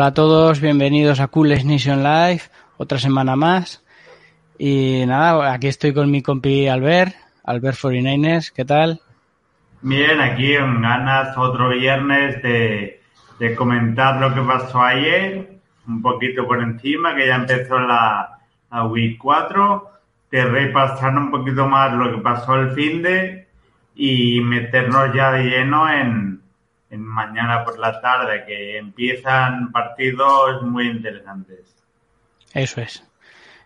Hola, a todos, bienvenidos a Coolest Nation Live, otra semana más. Y nada, aquí estoy con mi compi Albert, Albert 49ers, ¿qué tal? Bien, aquí en ganas otro viernes de, de comentar lo que pasó ayer, un poquito por encima, que ya empezó la, la Week 4, de repasar un poquito más lo que pasó el fin de y meternos ya de lleno en, en mañana por la tarde, que empiezan partidos muy interesantes. Eso es.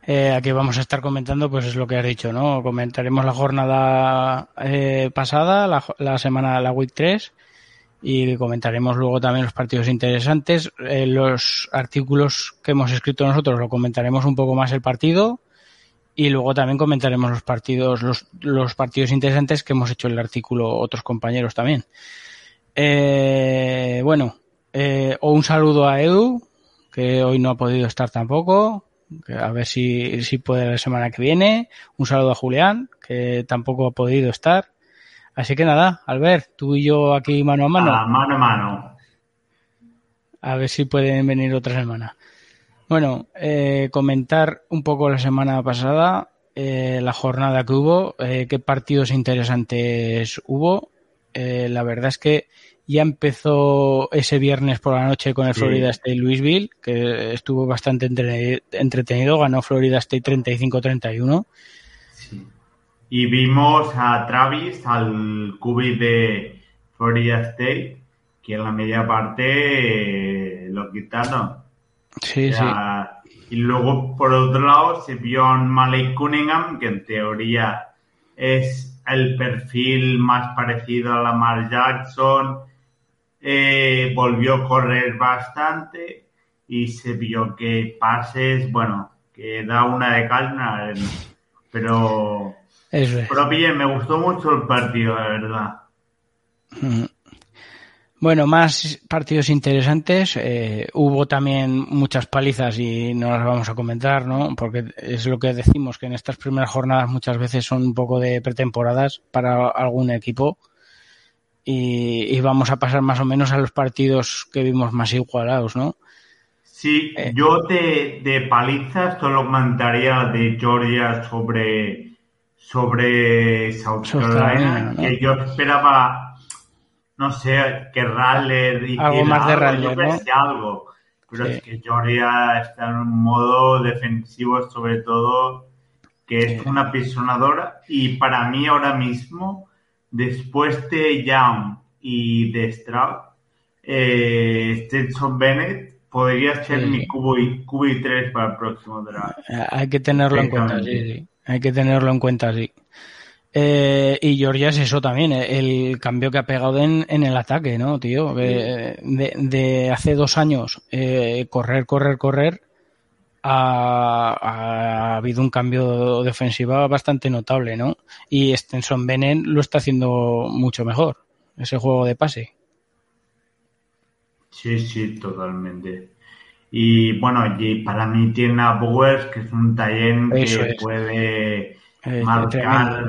Eh, aquí vamos a estar comentando, pues es lo que has dicho, ¿no? Comentaremos la jornada eh, pasada, la, la, semana, la Week 3, y comentaremos luego también los partidos interesantes. Eh, los artículos que hemos escrito nosotros lo comentaremos un poco más el partido, y luego también comentaremos los partidos, los, los partidos interesantes que hemos hecho el artículo otros compañeros también. Eh, bueno, eh, un saludo a Edu, que hoy no ha podido estar tampoco. A ver si, si puede la semana que viene. Un saludo a Julián, que tampoco ha podido estar. Así que nada, Albert, tú y yo aquí mano a mano. A mano a mano. A ver si pueden venir otra semana. Bueno, eh, comentar un poco la semana pasada, eh, la jornada que hubo, eh, qué partidos interesantes hubo. Eh, la verdad es que ya empezó ese viernes por la noche con el Sí. Florida State Louisville, que estuvo bastante entre- entretenido, ganó Florida State 35-31. Sí. Y vimos a Travis, al cubi de Florida State, que en la media parte eh, lo quitaron. Sí, O sea, Y luego, por otro lado, se vio a Malik Cunningham, que en teoría es el perfil más parecido a Lamar Jackson. Eh, volvió a correr bastante y se vio que pases, bueno, que da una de cal, una de arena. Pero, eso es. pero bien, me gustó mucho el partido, la verdad. Mm. Bueno, más partidos interesantes. Eh, hubo también muchas palizas y no las vamos a comentar, ¿no? Porque es lo que decimos, que en estas primeras jornadas muchas veces son un poco de pretemporadas para algún equipo. Y, y vamos a pasar más o menos a los partidos que vimos más igualados, ¿no? Sí, Eh. yo de, de palizas solo comentaría de Georgia sobre, sobre South South Carolina, Carolina, ¿no? que yo esperaba, no sé, que Rattler hiciera Algo más de algo, Rattler, yo ¿no? pensé algo, pero Sí. es que Georgia está en un modo defensivo sobre todo, que es una pisonadora, y para mí ahora mismo, después de Young y de Stroud, eh, Stetson Bennett podría ser Sí. mi cubo y, cubo y 3 para el próximo draft. Eh, Hay que tenerlo en cuenta, sí, sí. Hay que tenerlo en cuenta, sí. Eh, y Georgia es eso también, eh, el cambio que ha pegado en, en el ataque, ¿no, tío? Que, de, de hace dos años eh, correr, correr, correr, ha, ha habido un cambio de ofensiva bastante notable, ¿no? Y Stenson Bennett lo está haciendo mucho mejor, ese juego de pase. Sí, sí, totalmente. Y bueno, y para mí tiene a Bowers, que es un Eso que es. puede Eh, marcar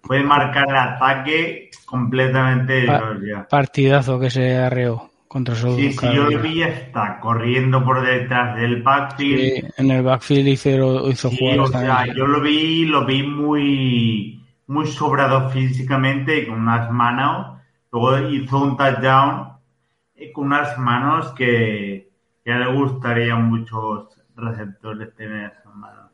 puede marcar el ataque completamente Pa-. Partidazo que se arreó contra South Sí, sí, yo lo vi está corriendo por detrás del backfield. Sí, en el backfield hizo, hizo Sí, jugadas o sea, yo lo vi, lo vi muy, muy sobrado físicamente, con unas manos. Luego hizo un touchdown eh, con unas manos que ya le gustaría a muchos receptores tener esas manos.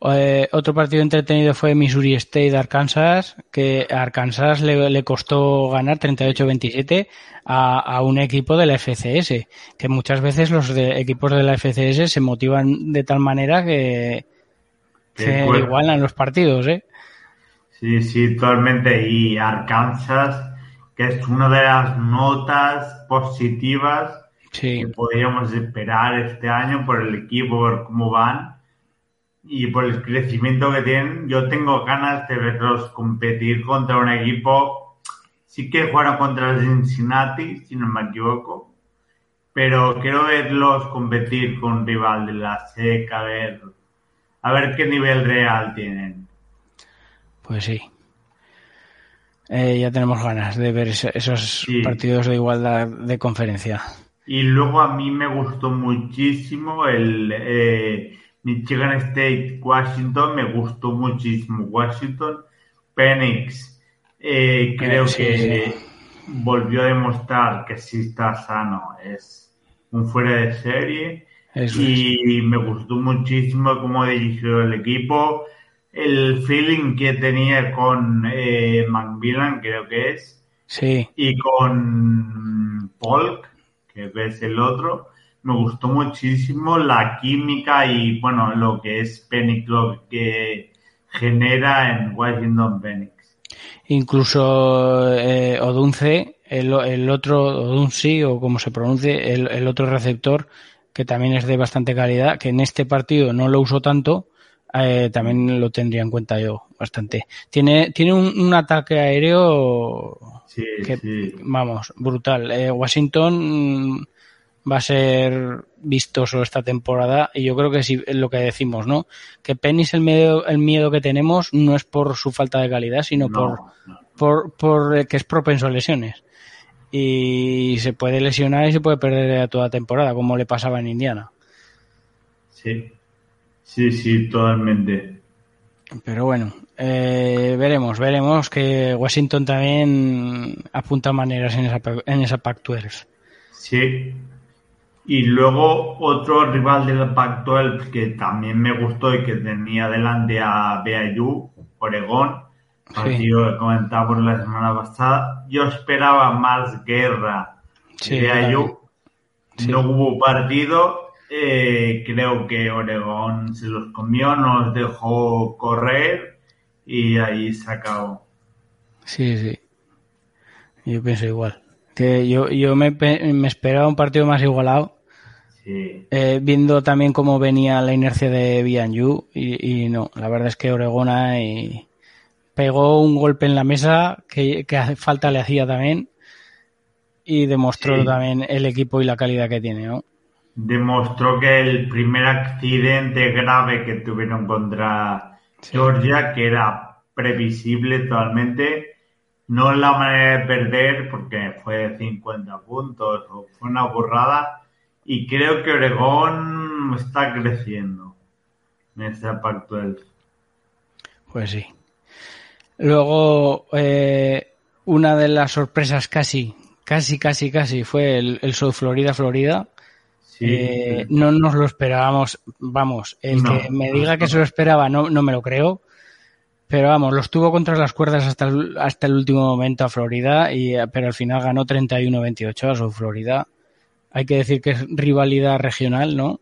Eh, otro partido entretenido fue Missouri State Arkansas, que a Arkansas le, le costó ganar 38-27 a, a un equipo de la FCS, que muchas veces los de- equipos de la FCS se motivan de tal manera que, cuesta. igualan los partidos, ¿eh? Sí, sí, totalmente. Y Arkansas, que es una de las notas positivas Sí, que podríamos esperar este año por el equipo, por cómo van y por el crecimiento que tienen. Yo tengo ganas de verlos competir contra un equipo. Sí que jugaron contra el Cincinnati, si no me equivoco, pero quiero verlos competir con un rival de la SEC, a ver, a ver qué nivel real tienen. pues sí. eh, ya tenemos ganas de ver esos partidos de igualdad de conferencia. Y luego a mí me gustó muchísimo el eh, Michigan State Washington, me gustó muchísimo Washington. Penix, eh, creo que volvió a demostrar que si está sano, es un fuera de serie. y me gustó muchísimo cómo dirigió el equipo el feeling que tenía con eh, Macmillan, creo que es. Sí. Y con Polk, que es el otro. Me gustó muchísimo la química y, bueno, lo que es Penix, lo que genera en Washington Penix. Incluso eh, Odunce, el, el otro, Odunsi, o como se pronuncie, el, el otro receptor, que también es de bastante calidad, que en este partido no lo usó tanto, eh, también lo tendría en cuenta yo bastante. Tiene, tiene un, ataque aéreo que, vamos, brutal. Eh, Washington va a ser vistoso esta temporada y yo creo que sí, lo que decimos, ¿no? Que Penny el miedo, el miedo que tenemos no es por su falta de calidad, sino por, por, por que es propenso a lesiones. Y se puede lesionar y se puede perder a toda temporada, como le pasaba en Indiana. Sí, Sí, sí, totalmente. Pero bueno, eh, veremos, veremos que Washington también apunta maneras en esa, en esa Pac-12. Sí. Y luego otro rival de la Pac-12 que también me gustó y que tenía delante a BYU, Oregón, partido que comentamos la semana pasada. Yo esperaba más guerra de BYU. No hubo partido eh, creo que Oregón se los comió, nos dejó correr y ahí se acabó. Sí, sí. Yo pienso igual. Que yo, yo me, me esperaba un partido más igualado. Eh, viendo también cómo venía la inercia de Bianyu y, y, no, la verdad es que Oregón y pegó un golpe en la mesa que, que falta le hacía también y demostró también el equipo y la calidad que tiene, ¿no? demostró que el primer accidente grave que tuvieron contra Georgia, que era previsible totalmente, no la manera de perder porque fue de 50 puntos o fue una burrada y creo que Oregón está creciendo en pacto del... Pues sí. Luego, eh, una de las sorpresas casi, casi, casi, casi fue el, el South Florida, Florida, eh, no nos lo esperábamos. Vamos, el que me diga que se lo esperaba no, no me lo creo. Pero vamos, los tuvo contra las cuerdas hasta el, hasta el último momento a Florida, y, pero al final ganó 31-28 a su Florida. Hay que decir que es rivalidad regional, ¿no?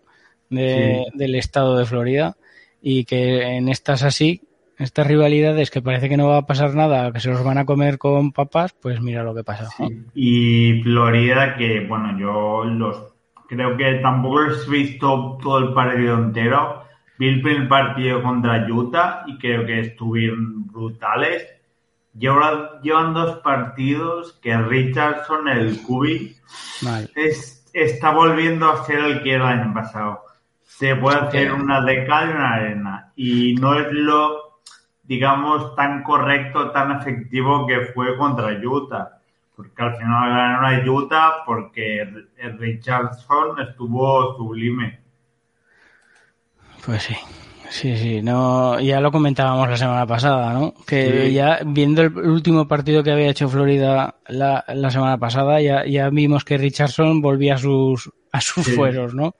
Del estado de Florida. Y que en estas así, estas rivalidades que parece que no va a pasar nada, que se los van a comer con papas, pues mira lo que pasa. Y Florida, que bueno, yo los Creo que tampoco he visto todo el partido entero. Vi el primer partido contra Utah y creo que estuvieron brutales. Llevan, dos partidos que Richardson, el Cubi, está volviendo a ser el que era el año pasado. Se puede hacer una de y una arena. Y no es lo, digamos, tan correcto, tan efectivo que fue contra Utah porque al final ganaron a Utah porque el Richardson estuvo sublime. Pues sí, sí, sí, no, ya lo comentábamos la semana pasada, ¿no? Que ya viendo el último partido que había hecho Florida la, la semana pasada, ya, ya vimos que Richardson volvía a sus, a sus fueros, ¿no?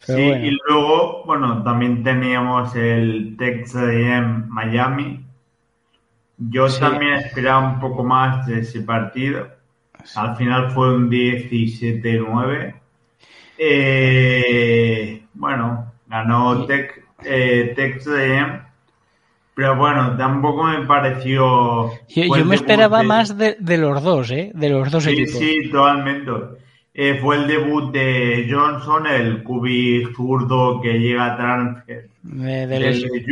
sí, y luego, bueno, también teníamos el Texas en Miami, yo también esperaba un poco más de ese partido. Al final fue un 17-9. Eh, bueno, ganó Tech, eh, Texas pero bueno, tampoco me pareció. Yo, me esperaba más de, los dos, ¿eh? De los dos equipos. Sí, totalmente. Eh, fue el debut de Johnson, el cubi zurdo que llega a transfer de, de,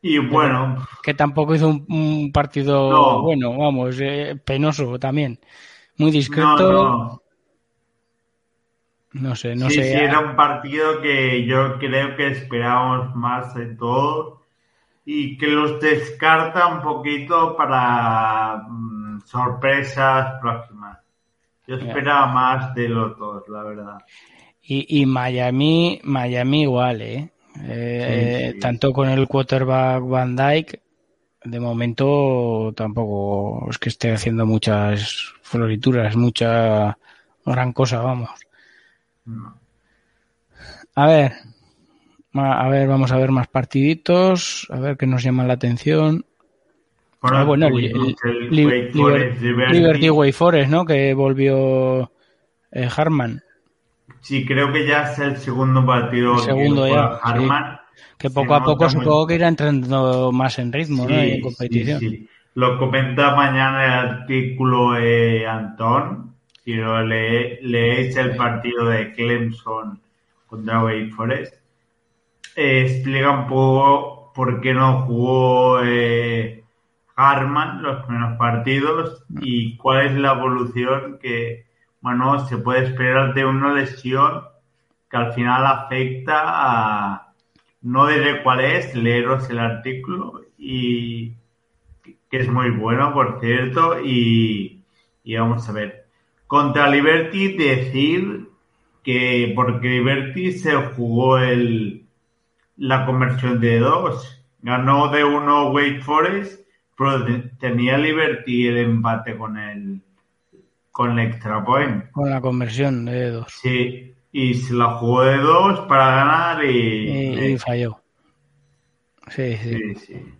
y bueno. Que tampoco hizo un, partido bueno, vamos, eh, penoso también. Muy discreto. No, sé, no sé. Sí, era un partido que yo creo que esperábamos más de todo. y que los descarta un poquito para mm, sorpresas próximas. Yo esperaba más de los dos, la verdad. Y, y Miami, Miami igual, ¿eh? eh tanto con el quarterback Van Dyke, de momento tampoco es que esté haciendo muchas florituras, mucha gran cosa, vamos. A ver, a ver, vamos a ver más partiditos, a ver qué nos llama la atención. Ah, bueno, el, Liberty, Way Forest, ¿no? Que volvió eh, Harman. Sí, creo que ya es el segundo partido. segundo ya. Harman. Que poco a poco supongo que irá entrando más en ritmo, ¿no? En competición. Sí, Lo comenta mañana el artículo eh, Antón. Quiero le, leéis el partido de Clemson contra Wake Forest. Eh, explica un poco por qué no jugó eh, Harman los primeros partidos y cuál es la evolución que, bueno, se puede esperar de una lesión que al final afecta a, no diré cuál es, leeros el artículo y que es muy bueno, por cierto, y, y vamos a ver. Contra Liberty decir que porque Liberty se jugó el, la conversión de dos. Ganó de uno Wake Forest, pero tenía Liberty el empate con el con el extra point. Con la conversión de dos. Sí, y se la jugó de dos para ganar y, y, falló. Sí, sí. sí,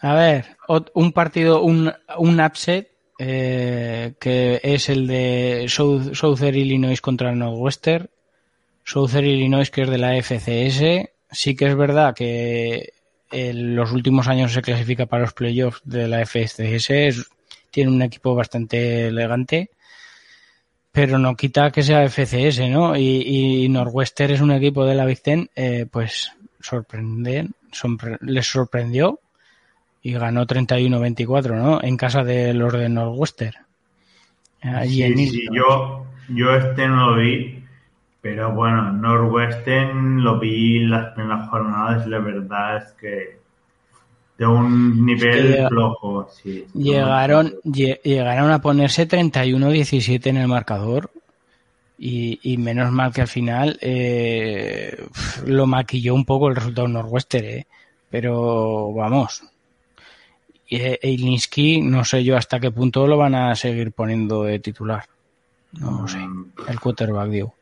A ver, un partido, un, un upset eh, que es el de South, Southern Illinois contra Northwestern. Southern Illinois, que es de la FCS. Sí que es verdad que en los últimos años se clasifica para los playoffs de la FCS. tiene un equipo bastante elegante, pero no quita que sea FCS, ¿no? Y, Northwestern es un equipo de la Big Ten, eh, pues sorprenden, les sorprendió y ganó 31-24, ¿no? En casa de los de Northwestern. Allí sí, yo, yo este no lo vi, pero bueno, Northwestern lo vi las primeras jornadas y la verdad es que de un nivel flojo, sí. Llegaron, llegaron a ponerse 31-17 en el marcador y, y, menos mal que al final eh, lo maquilló un poco el resultado Northwestern, ¿eh? pero vamos, Eilinski, no sé yo hasta qué punto lo van a seguir poniendo de titular. No sé. Mm. El quarterback, digo.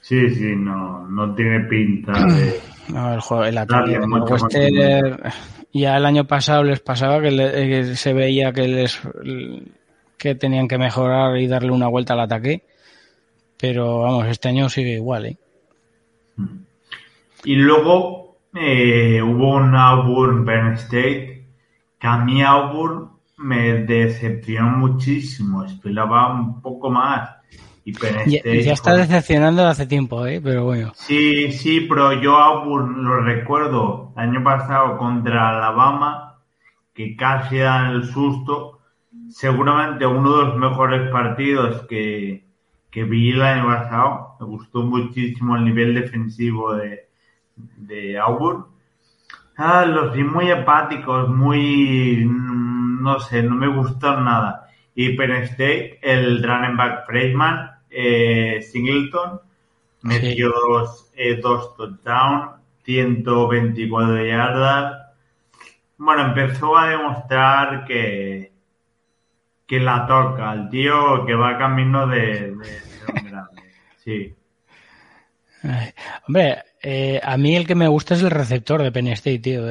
Sí, sí, no, no tiene pinta de. No, el juego, el ataque ya el año pasado les pasaba que, se veía que les que tenían que mejorar y darle una vuelta al ataque. Pero vamos, este año sigue igual, ¿eh? Y luego eh, hubo un Auburn Penn State que a mí Auburn me decepcionó muchísimo, esperaba un poco más. Y ya, ya está decepcionando hace tiempo, ¿eh? pero bueno. Sí, sí, pero yo Auburn lo recuerdo el año pasado contra Alabama, que casi dan el susto. Seguramente uno de los mejores partidos que, que vi el año pasado. Me gustó muchísimo el nivel defensivo de, de Auburn Ah, los vi muy apáticos, muy, no sé, no me gustó nada. Y Penn State, el running back freshman, eh, Singleton, metió dos, eh, dos touchdowns, 124 yardas. Bueno, empezó a demostrar que, que la toca, el tío que va camino de, de ser un grande. Sí. Hombre, eh, a mí el que me gusta es el receptor de Penn State, tío,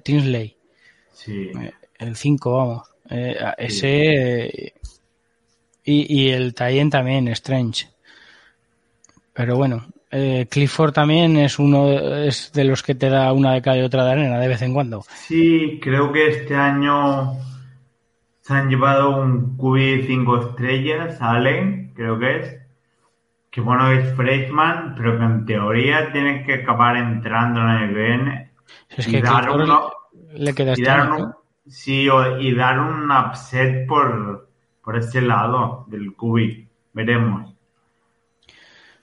Tinsley. Sí. Eh, el 5, vamos. Eh, ese. Y, y, el Tayen también, Strange. Pero bueno, Clifford también es uno es de los que te da una de cal y otra de arena de vez en cuando. Sí, creo que este año se han llevado un QB 5 estrellas, Allen, creo que es que bueno es freshman, pero que en teoría tiene que acabar entrando en el BN es que y dar le queda y dar un, sí, y dar un upset por, por ese lado del cubi. Veremos.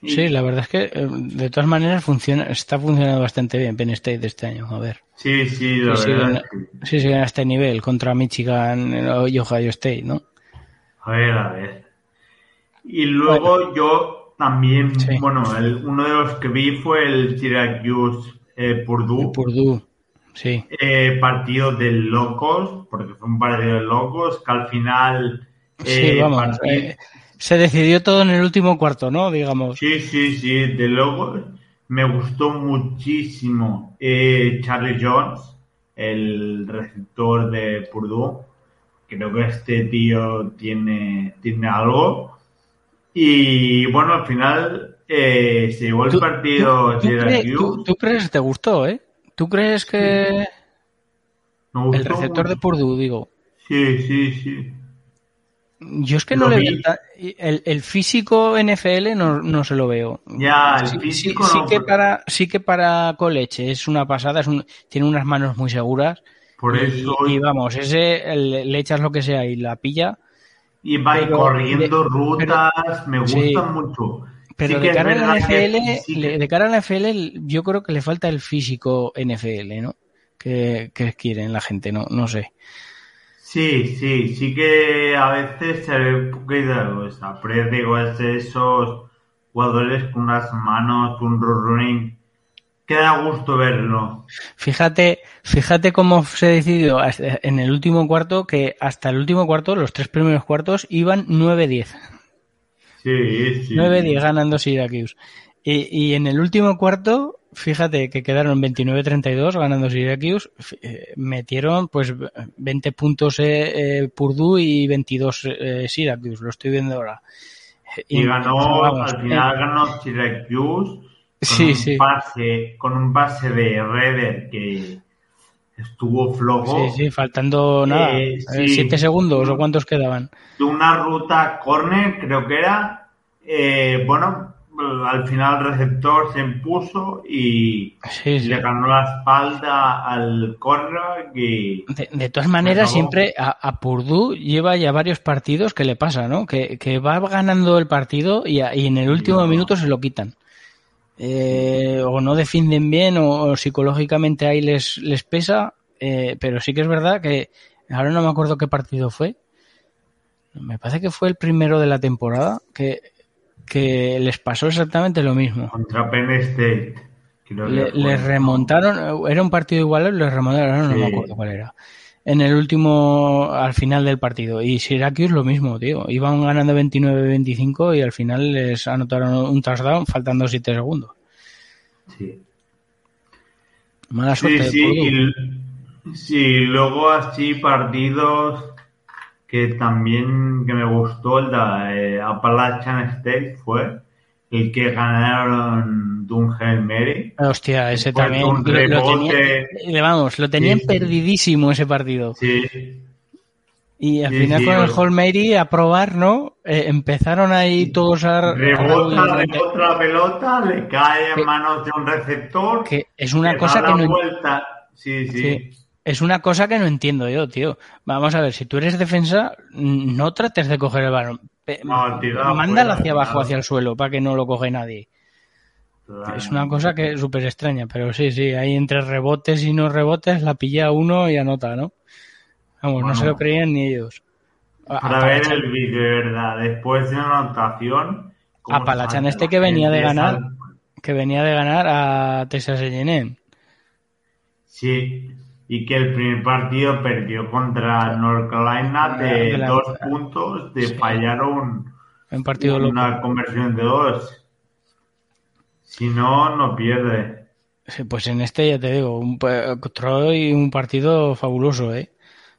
Sí, la verdad es que eh, de todas maneras funciona, está funcionando bastante bien Penn State este año. A ver. Sí, sí, la Sí, verdad. sí, sí, a este nivel contra Michigan y Ohio State, ¿no? A ver, a ver. Y luego yo también, Sí. bueno, el- uno de los que vi fue el Syracuse eh, Purdue. Purdue, sí. Eh, partido de locos, porque fue un partido de locos, que al final... Sí, eh, vamos. se decidió todo en el último cuarto, ¿no? Digamos. Sí, sí, sí, de locos. Me gustó muchísimo Charlie Jones, el receptor de Purdue. Creo que este tío tiene, tiene algo. Y bueno, al final eh, se llevó el ¿Tú- partido ¿Tú, crees, Syracuse. tú- tú crees, te gustó, eh? ¿Tú crees que gustó el receptor de. Purdue, digo? Sí, sí, sí. Yo es que Lo no le veo el, el físico NFL no, no se lo veo. Ya, el Sí, físico sí, sí no, que para sí que para college es una pasada, es un- tiene unas manos muy seguras Por y, eso y vamos, ese el- le echas lo que sea y la pilla, y va pero corriendo de- rutas, me Sí. gustan mucho. pero Sí de cara a la NFL, sí que- le- de cara a la NFL yo creo que le falta el físico NFL, ¿no? Que, que quieren la gente, no no sé. Sí, sí, sí que a veces se ve un poquito de pero digo, es esos jugadores con unas manos, un running, que da gusto verlo. Fíjate, fíjate cómo se decidió en el último cuarto que hasta el último cuarto, los tres primeros cuartos iban 9-10. Sí, sí. 9-10 ganando Syracuse. Y, y en el último cuarto, fíjate que quedaron 29-32 ganando Syracuse. Eh, metieron pues 20 puntos eh, eh, Purdue y 22 eh, Syracuse. Lo estoy viendo ahora. Y ganó, vamos, al final ganó Syracuse con, Sí, un sí. Pase, con un pase de Redder que estuvo flojo. Sí, sí, faltando nada. Eh, sí. 7 segundos o cuántos quedaban. de una ruta corner, creo que era. Eh, bueno, al final el receptor se impuso y Sí, sí. le ganó la espalda al corner y De, de todas maneras, siempre a, a Purdue lleva ya varios partidos que le pasa, ¿no? Que, que va ganando el partido y, a- y en el último No. minuto se lo quitan. Eh, o no defienden bien o, o psicológicamente ahí les, les pesa, eh, pero sí que es verdad que ahora no me acuerdo qué partido fue. Me parece que fue el primero de la temporada que, que les pasó exactamente lo mismo. contra Penn State. que les remontaron, era un partido igual, les remontaron, ahora no Sí. me acuerdo cuál era. En el último, al final del partido. Y Syracuse lo mismo, tío. Iban ganando 29-25 y al final les anotaron un touchdown faltando 7 segundos. Sí. Mala Sí, suerte sí, y l- sí, luego así partidos que también que me gustó, el de eh, Appalachian State fue el que ganaron Dunhel Mary. Hostia, ese también un lo, lo tenía, vamos, lo tenían Sí, perdidísimo ese partido. Sí, Y al Sí, final sí, con el Hall Mary a probar, ¿no? Eh, empezaron ahí todos a... rebota, a- rebota la pelota, le cae en manos de un receptor. que es una cosa da que no vuelta. Sí, sí. Sí. Es una cosa que no entiendo yo, tío. Vamos a ver, si tú eres defensa, no trates de coger el balón. No, afuera, hacia abajo, claro. hacia el suelo, para que no lo coge nadie. Es una cosa que es súper extraña, pero sí, sí, hay entre rebotes y no rebotes, la pilla uno y anota, ¿no? Vamos, no se lo creían ni ellos. Para ver el vídeo, de verdad. Después de una anotación. Apalachan este que venía de ganar. que venía de ganar a Texas A&M. Sí, y que el primer partido perdió contra North Carolina de De la- dos puntos, de Sí. fallar un, Un partido loco. una conversión de dos. Si no, no pierde. Pues en este ya te digo, un, Troy un partido fabuloso, ¿eh?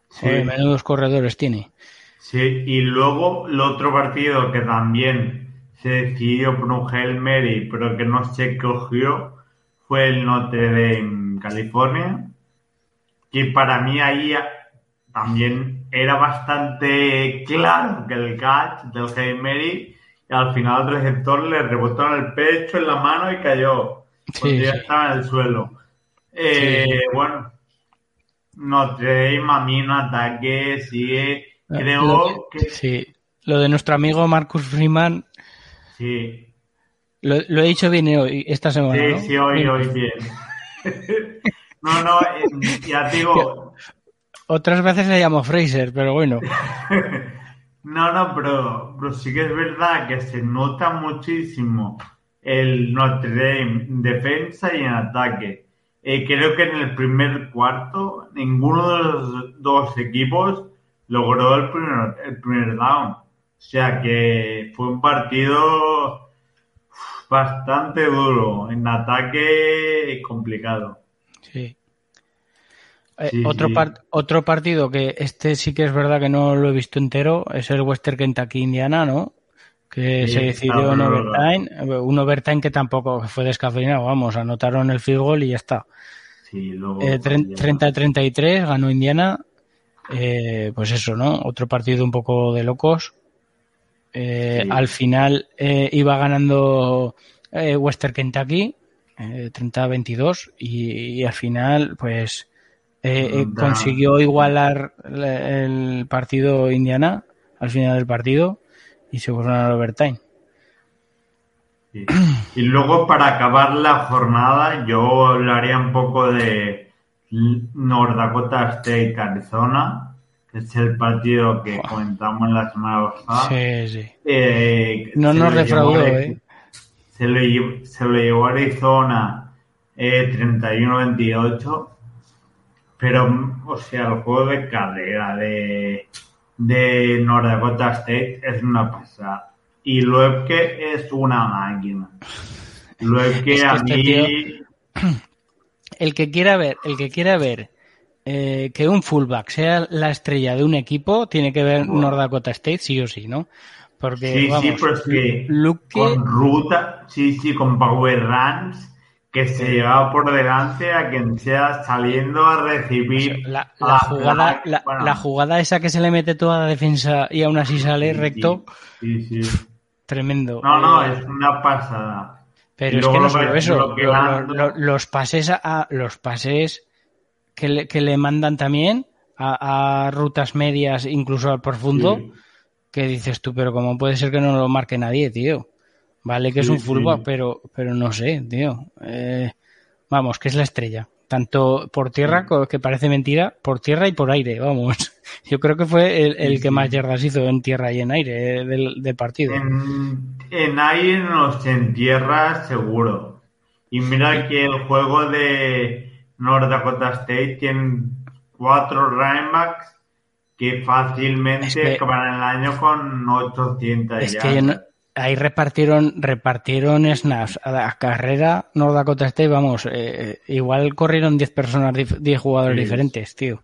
Sí. Joder, menudos corredores tiene. Sí, y luego el otro partido que también se decidió por un Hail Mary, pero que no se cogió, fue el Notre Dame, California, que para mí ahí también era bastante claro que el catch del Hail Mary, al final el receptor le rebotó en el pecho, en la mano y cayó, porque Sí, ya estaba en el suelo. Eh, Sí. Bueno, Notre Dame un ataque sigue Lo Creo que Sí, lo de nuestro amigo Marcus Freeman sí. Lo, he dicho bien hoy, esta semana. Sí, ¿no? sí, hoy, hoy bien. no, no, eh, ya digo. Otras veces le llamo Fraser, pero bueno. no, no, pero, pero sí que es verdad que se nota muchísimo el Notre Dame en defensa y en ataque. Eh, creo que en el primer cuarto ninguno de los dos equipos logró el primer, el primer down. O sea que fue un partido bastante duro. En ataque complicado. Sí. Eh, otro, otro partido que este sí que es verdad que no lo he visto entero es el Western Kentucky Indiana, ¿no? Que se decidió en overtime. Un overtime que tampoco fue descafeinado, vamos, anotaron el field goal y ya está. Luego, 30-33 eh, ganó Indiana. Eh, pues eso, ¿no? Otro partido un poco de locos. Al final iba ganando Western Kentucky 30-22 y, al final pues eh, eh, consiguió igualar el partido Indiana al final del partido y se fueron al overtime. Y luego para acabar la jornada yo hablaría un poco de North Dakota State Arizona, que es el partido que comentamos la semana pasada. Sí, sí. Eh, no nos defraudó, ¿eh? Se lo, se lo llevó Arizona 31-28 pero, o sea, el juego de carrera de, de North Dakota State es una pasada. Y que es una máquina. Luego que a este mí... el que quiera ver, el que quiera ver eh, que un fullback sea la estrella de un equipo, tiene que ver North Dakota State sí o sí, ¿no? Porque, sí, sí, pero es que con ruta, sí, sí, con power runs, que se lleva por delante a quien sea saliendo a recibir la, jugada la, jugada esa que se le mete toda la defensa y aún así sale recto sí, sí, tremendo. No no es una pasada. Pero es que no solo eso los pases a, los pases que le, que le mandan también a, rutas medias incluso al profundo que dices tú pero cómo puede ser que no lo marque nadie tío Vale que es un fullback, pero, pero no sé, tío. Eh, vamos, que es la estrella. Tanto por tierra, que parece mentira, por tierra y por aire, vamos. Yo creo que fue el, que más yardas hizo en tierra y en aire eh, del, partido. En, aire no en tierra seguro. Y mira que el juego de North Dakota State tiene cuatro running que fácilmente acabarán el año con 800 es Que ahí repartieron repartieron snaps a la carrera North Dakota State, vamos, eh, igual corrieron 10 personas, 10 jugadores diferentes, tío.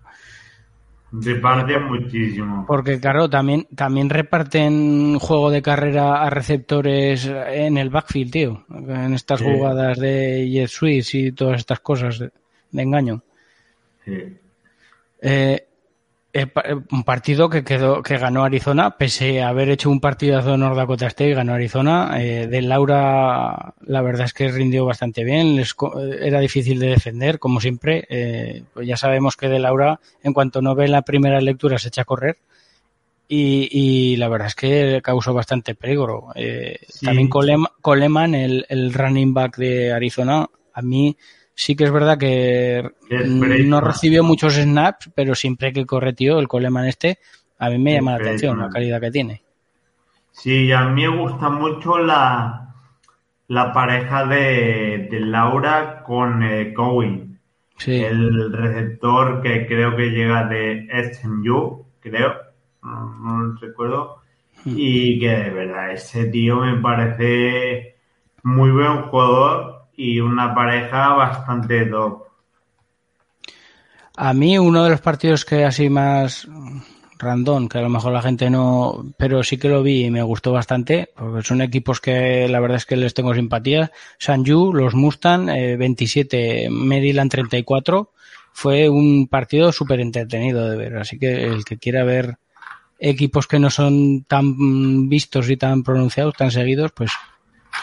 Reparten muchísimo. Porque claro, también también reparten juego de carrera a receptores en el backfield, tío, en estas jugadas de jet sweeps y todas estas cosas de, engaño. Sí. Eh, eh, eh, un partido que quedó que ganó Arizona pese a haber hecho un partidazo de North Dakota State ganó Arizona. Eh, de Laura la verdad es que rindió bastante bien era difícil de defender como siempre. Pues ya sabemos que de Laura en cuanto no ve la primera lectura se echa a correr. Y, la verdad es que causó bastante peligro. También Coleman, el, el running back de Arizona a mí sí que es verdad que no recibió muchos snaps, pero siempre que corre, tío, el Coleman este, a mí me llama la atención la calidad que tiene. Sí, a mí me gusta mucho la, la pareja de, Laura con eh. El receptor que creo que llega de SMU, creo, no, lo recuerdo. Hmm. Y que de verdad, ese tío me parece muy buen jugador y una pareja bastante top. A mí uno de los partidos que así más random, que a lo mejor la gente no, pero sí que lo vi y me gustó bastante, porque son equipos que la verdad es que les tengo simpatía. Sanju, los Mustang, 27, eh, Maryland 34, fue un partido súper entretenido de ver, así que el que quiera ver equipos que no son tan vistos y tan pronunciados, tan seguidos, pues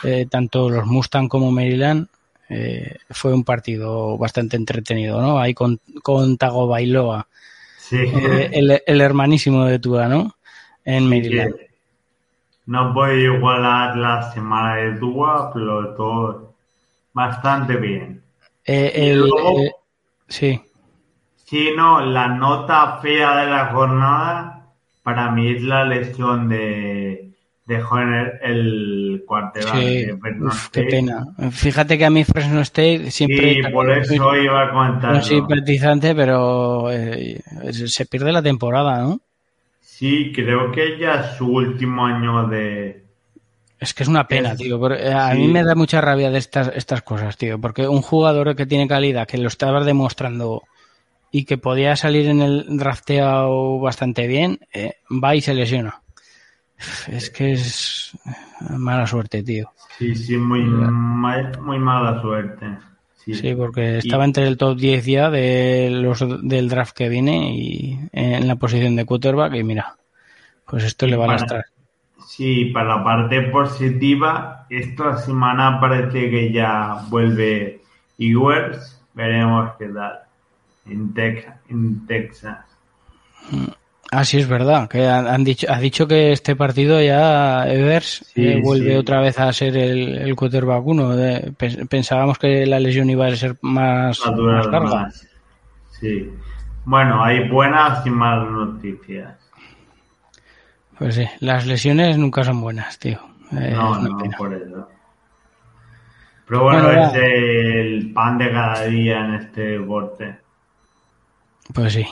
eh, tanto los Mustang como Maryland, eh, fue un partido bastante entretenido, ¿no? Ahí con, con Tago Bailoa, eh, el, hermanísimo de Tua, ¿no? En Maryland. no puede igualar la semana de Dua, pero todo bastante bien. Eh, el, luego- sí, Sí, no, la nota fea de la jornada para mí es la lesión de, de Joner, el quarterback sí. de Fresno Uf, qué pena. Fíjate que a mí Fresno State siempre Sí, por eso iba a un comentarlo. simpatizante, pero eh, se pierde la temporada, ¿no? Sí, creo que ya es su último año de... Es que es una pena, Es- tío. eh, a sí. mí me da mucha rabia de estas, estas cosas, tío. Porque un jugador que tiene calidad, que lo estaba demostrando y que podía salir en el drafteado bastante bien, eh, va y se lesiona. Es que es mala suerte, tío. Sí, sí, muy, muy mala suerte. Sí, Sí, porque Y- estaba entre el top 10 ya de los, del draft que viene y en la posición de quarterback y mira, pues esto le va a lastrar. Sí, para la parte positiva, esta semana parece que ya vuelve Ewers. Veremos qué tal en, Tex- en Texas. Ah, sí, es verdad, que han, han dicho, ha dicho que este partido ya Evers Sí, eh, vuelve sí. otra vez a ser el, el quarterback uno. De- pens- pensábamos que la lesión iba a ser más, a más larga. más. Sí. Bueno, hay buenas y malas noticias. Pues sí, las lesiones nunca son buenas, tío. Eh, no, no, pena. por eso. Pero bueno, Bueno, es el pan de cada día en este deporte. Pues sí.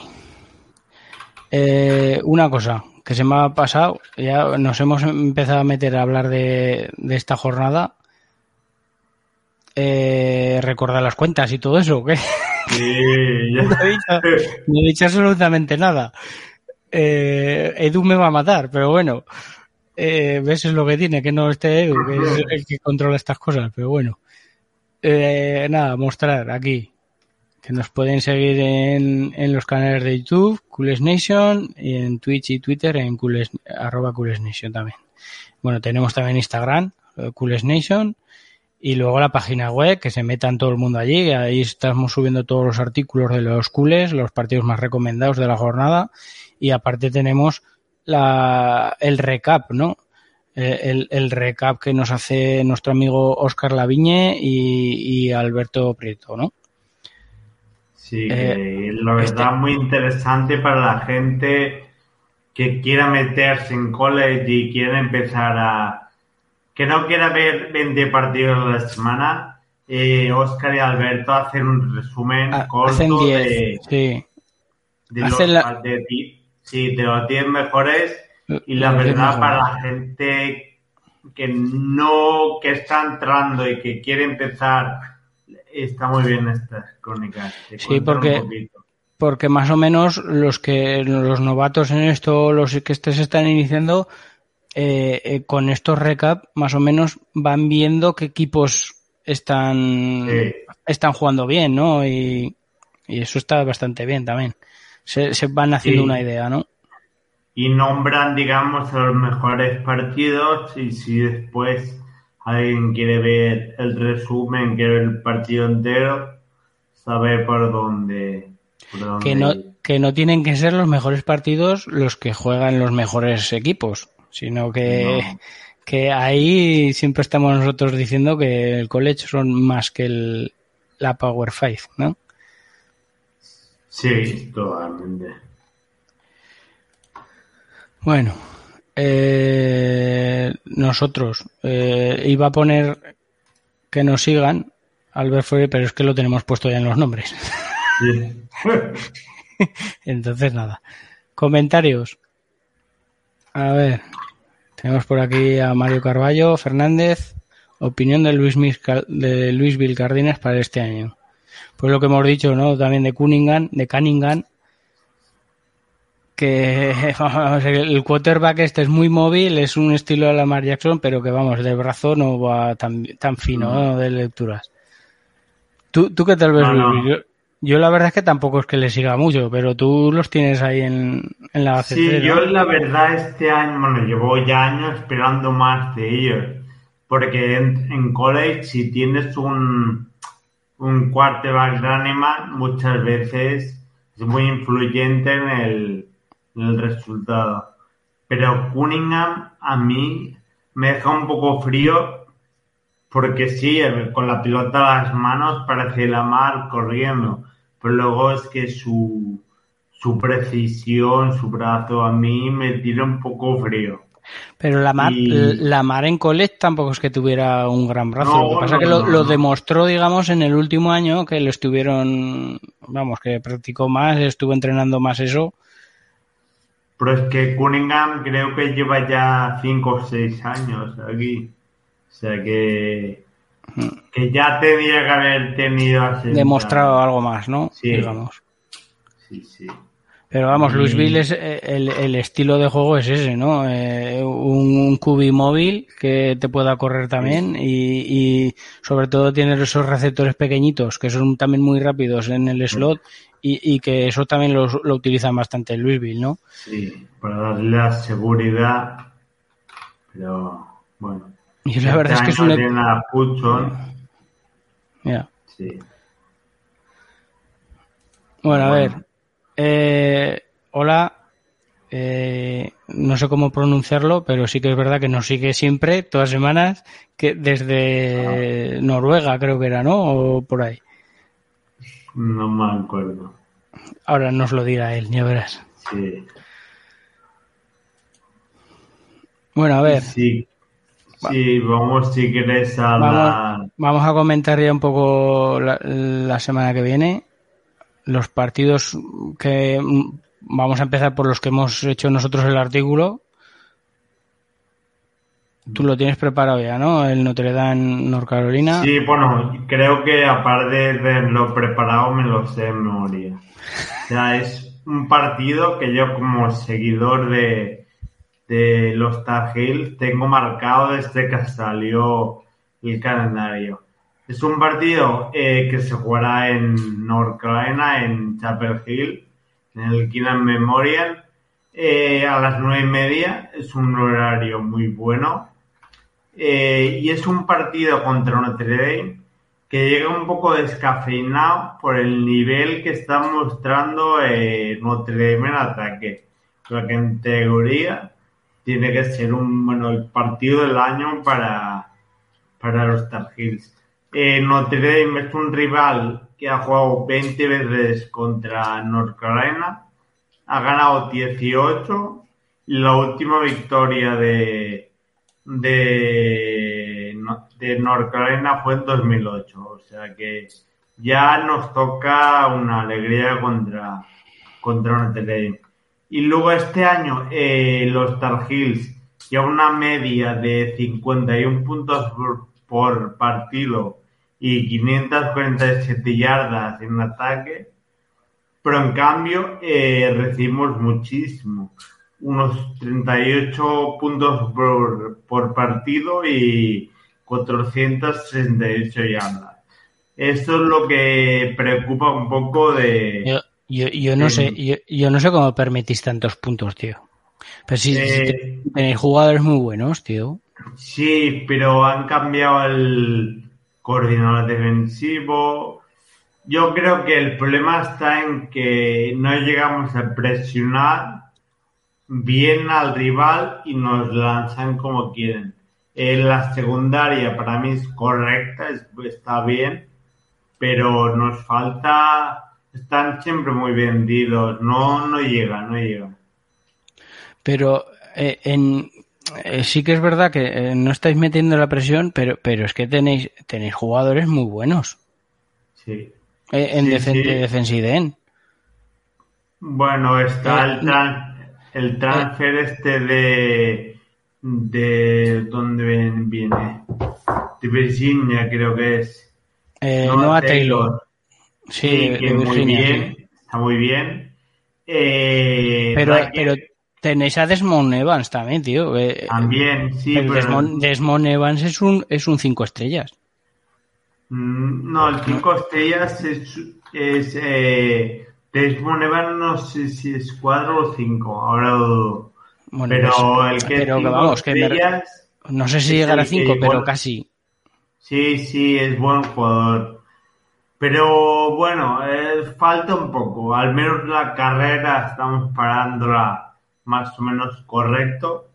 Eh, una cosa que se me ha pasado, ya nos hemos empezado a meter a hablar de, de esta jornada. Eh, recordar las cuentas y todo eso, ¿o ¿qué? Sí, ya- No he dicho, no he dicho absolutamente nada. Eh, Edu me va a matar, pero bueno. Eh, ¿Ves? Es lo que tiene, que no esté Edu, que es el que controla estas cosas, pero bueno. Eh, nada, mostrar aquí que nos pueden seguir en, en los canales de YouTube, Coolest Nation, y en Twitch y Twitter en Coolest, arroba Coolest Nation también. Bueno, tenemos también Instagram, eh, Coolest Nation, y luego la página web, que se metan todo el mundo allí, ahí estamos subiendo todos los artículos de los Cooles, los partidos más recomendados de la jornada, y aparte tenemos la, el recap, ¿no? Eh, El, el recap que nos hace nuestro amigo Oscar Laviñe y, y Alberto Prieto, ¿no? Sí, Eh, que la verdad muy interesante para la gente que quiera meterse en college y quiera empezar a... que no quiera ver 20 partidos a la semana. Eh, Oscar y Alberto hacen un resumen Ha- corto Hacen 10, de, sí. de hacen los, la- de sí, de los 10 mejores y la Los 10 verdad para la gente que no, que está entrando y que quiere empezar, está muy bien estas crónicas. Sí, porque- porque más o menos los que los novatos en esto, los que se están iniciando, eh, eh, con estos recap, más o menos van viendo qué equipos están, Sí. están jugando bien, ¿no? Y, y eso está bastante bien también. Se, se van haciendo Sí. una idea, ¿no? y nombran, digamos, los mejores partidos y si después alguien quiere ver el resumen, quiere ver el partido entero, sabe por dónde. Por dónde Que no, que no tienen que ser los mejores partidos los que juegan los mejores equipos, sino que, No. que ahí siempre estamos nosotros diciendo que el college son más que el, la Power Five, ¿no? Sí, totalmente. Bueno, eh, nosotros eh, iba a poner que nos sigan Albert Fuere, pero es que lo tenemos puesto ya en los nombres. Sí. Entonces, nada. Comentarios. A ver. Tenemos por aquí a Mario Carballo Fernández. Opinión de Luis, Misca- de Luis Bill Cárdenas para este año. Pues lo que hemos dicho, ¿no? También de Cunningham, de Cunningham. Que vamos, el quarterback este es muy móvil, es un estilo de Lamar Jackson, pero que vamos, de brazo no va tan, tan fino No. ¿no? de lecturas. ¿Tú, ¿Tú qué tal ves, No? Yo, yo la verdad es que tampoco es que le siga mucho, pero tú los tienes ahí en, en la base Sí, yo la verdad este año, bueno, llevo ya años esperando más de ellos, porque en, en college si tienes un, un quarterback running muchas veces es muy influyente en el, el resultado. Pero Cunningham a mí me deja un poco frío porque sí, con la pelota a las manos parece la mar corriendo, pero luego es que su, su precisión, su brazo a mí me tira un poco frío. Pero la mar, la mar en Colet tampoco es que tuviera un gran brazo. lo que pasa es que lo, demostró, digamos, en el último año que lo estuvieron, vamos, que practicó más, estuvo entrenando más eso. Pero es que Cunningham creo que lleva ya 5 o 6 años aquí. O sea que, que ya tendría que haber tenido... Demostrado algo más, ¿no? Sí. Digamos. Sí, sí. Pero vamos, Luis Bill es eh, el, estilo de juego es ese, ¿no? Eh, un, cubi móvil que te pueda correr también y, sobre todo tiene esos receptores pequeñitos que son también muy rápidos en el slot y, que eso también lo, lo utilizan bastante en Louisville, ¿no? Sí, para darle la seguridad, pero bueno. Y la verdad es que es un... Ya. Sí. Bueno, a ver, eh, hola, eh, no sé cómo pronunciarlo, pero sí que es verdad que nos sigue siempre, todas semanas, que desde Noruega creo que era, ¿no? O por ahí. No me acuerdo. Ahora nos lo dirá él, ya verás. Sí. Bueno, a ver. Sí, sí vamos si quieres a vamos, la... Vamos a comentar ya un poco la semana que viene los partidos que vamos a empezar por los que hemos hecho nosotros el artículo. Tú lo tienes preparado ya, ¿no? El Notre Dame, North Carolina. Sí, bueno, creo que aparte de lo preparado me lo sé en memoria. O sea, es un partido que yo como seguidor de, de los Tar Heels tengo marcado desde que salió el calendario. Es un partido eh, que se jugará en North Carolina, en Chapel Hill, en el Keenan Memorial, eh, a las nueve y media. Es un horario muy bueno. Eh, y es un partido contra Notre Dame que llega un poco descafeinado por el nivel que está mostrando Notre Dame en ataque. Lo que en teoría tiene que ser un bueno el partido del año para, para los Tar Heels. Eh, Notre Dame es un rival que ha jugado 20 veces contra North Carolina, ha ganado 18 y la última victoria de, de, de North Carolina fue en 2008. O sea que ya nos toca una alegría contra, contra Notre Dame. Y luego este año eh, los Tar Heels ya una media de 51 puntos por, partido y 547 yardas en ataque, pero en cambio eh, recibimos muchísimo, unos 38 puntos por, por partido y 468 yardas. Esto es lo que preocupa un poco de... Yo, yo, no sé, yo, yo, no sé cómo permitís tantos puntos, tío. Pero si, eh, tenéis jugadores muy buenos, tío. Sí, pero han cambiado el, coordinador defensivo. Yo creo que el problema está en que no llegamos a presionar bien al rival y nos lanzan como quieren. En la secundaria para mí es correcta, está bien, pero nos falta, están siempre muy vendidos, no, no llega, no llega. Pero eh, en, eh, sí que es verdad que eh, no estáis metiendo la presión, pero, pero es que tenéis, tenéis jugadores muy buenos. Sí. En sí, Bueno, está el, el transfer este de de dónde viene de Virginia creo que es Noah, Taylor. sí, que muy bien está muy bien pero, pero Tenéis a Desmond Evans también, tío. Eh, también, sí. Pero Desmond, Evans es un, es un cinco estrellas. Mm, no, el cinco estrellas es, es eh, Desmond Evans no sé si es cuatro o cinco. Ahora bueno, pero el que pero vamos, que no sé si llegará a cinco, pero casi. Sí, sí, es buen jugador. Pero bueno, eh, falta un poco. Al menos la carrera estamos parándola más o menos correcto.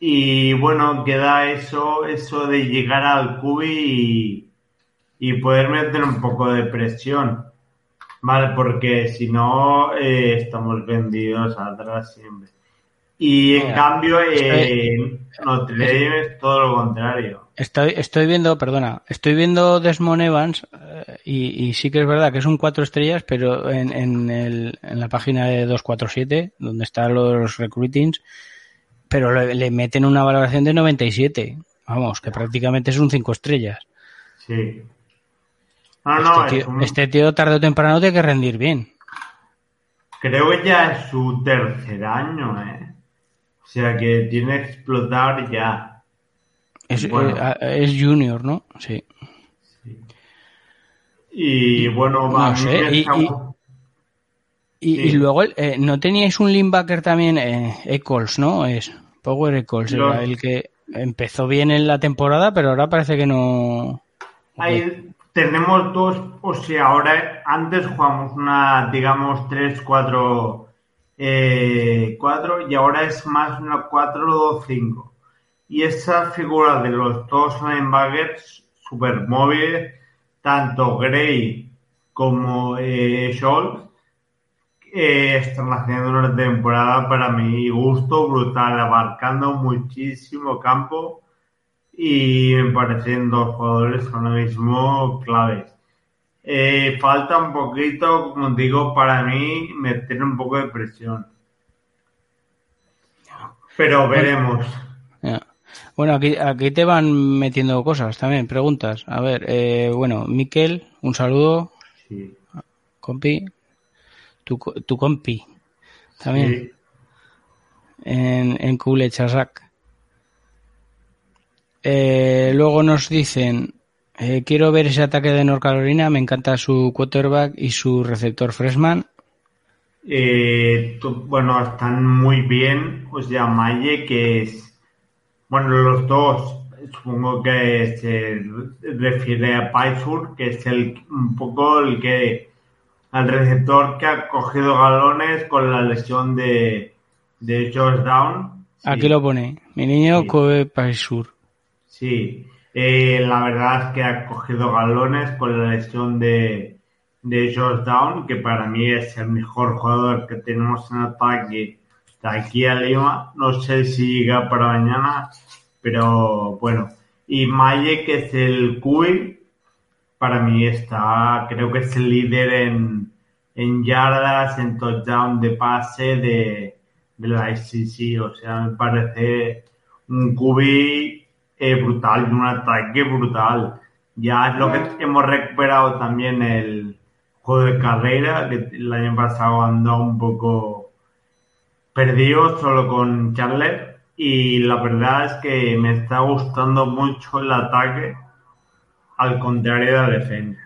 Y bueno, queda eso, eso de llegar al cubi y, y poder meter un poco de presión. Vale, porque si no, eh, estamos vendidos atrás siempre. Y en Mira, cambio, estoy- eh, Notre Dame es todo lo contrario. Estoy, estoy viendo, perdona, estoy viendo Desmond Evans eh, y, y sí que es verdad que es un cuatro estrellas, pero en, en, el, en la página de 247, donde están los recruitings, pero le, le meten una valoración de 97. Vamos, que prácticamente es un cinco estrellas. Sí. No, no, este, es tío, un- este tío tarde o temprano tiene que rendir bien. creo que ya es su tercer año, ¿eh? O sea que tiene que explotar ya. Es, Bueno. eh, es junior, ¿no? Sí. Y bueno, No a sé, y- está- y- Y, Sí. y luego, eh, ¿no teníais un linebacker también? Eh, Eccles, ¿no? Es Power Eccles, Los- el que empezó bien en la temporada, pero ahora parece que no. Ahí tenemos dos, o sea, ahora antes jugamos una, digamos, 3-4 eh, 4 y ahora es más una 4-2-5. Y esa figura de los dos linebackers super móviles, tanto Gray como eh, Scholz, eh, están haciendo una temporada para mi gusto brutal, abarcando muchísimo campo y me parecen dos jugadores ahora mismo claves. Eh, falta un poquito, como digo, para mí meter un poco de presión. Pero veremos. Bueno, aquí, aquí te van metiendo cosas también, preguntas. A ver, eh, bueno, Miquel, un saludo, Sí. compi. Tu, tu compi, también, Sí. en, en Kule Chasak. Eh, luego nos dicen, eh, quiero ver ese ataque de North Carolina, me encanta su quarterback y su receptor freshman. Eh, bueno, están muy bien. O sea, Maye, que es. Bueno, los dos, supongo que se refiere a Paisur, que es el un poco el que. Al receptor que ha cogido galones con la lesión de, de Josh Down. Sí. Aquí lo pone, mi niño Sí. Kobe Paisur. Sí, eh, la verdad es que ha cogido galones con la lesión de, de Josh Down, que para mí es el mejor jugador que tenemos en ataque de aquí a Lima. No sé si llega para mañana, pero bueno. Y Maye, que es el QI, para mí está, creo que es el líder en, en yardas, en touchdown de pase de, de la ICC. O sea, me parece un QB eh, brutal un ataque brutal. Ya es lo que hemos recuperado también el juego de carrera, que el año pasado andó un poco perdido solo con Charlotte. Y la verdad es que me está gustando mucho el ataque, al contrario de la defensa.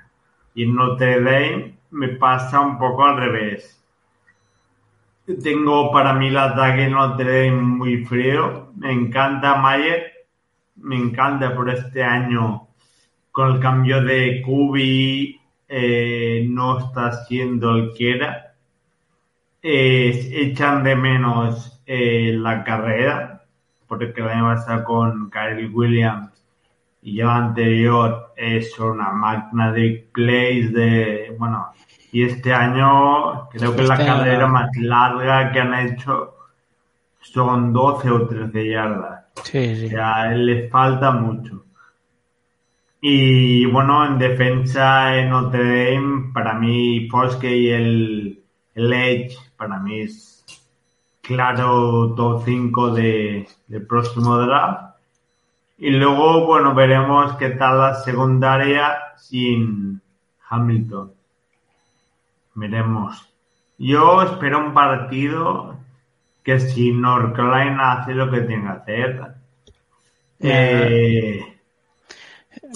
Y en Notre Dame me pasa un poco al revés. Tengo para mí el ataque en Notre Dame muy frío. Me encanta Mayer. Me encanta por este año. Con el cambio de Kubi eh, no está siendo el que era. Eh, echan de menos eh, la carrera porque el año pasado con Kyle Williams y yo anterior es una máquina de plays de bueno y este año creo que la Este carrera más larga que han hecho son 12 o 13 yardas Sí, sí. o le falta mucho. Y bueno, en defensa en Notre Dame, para mí Foskey y el, el Edge, para mí es claro top 5 de, del próximo draft. Y luego, bueno, veremos qué tal la secundaria sin Hamilton. Veremos. Yo espero un partido que si North Carolina hace lo que tiene que hacer, eh,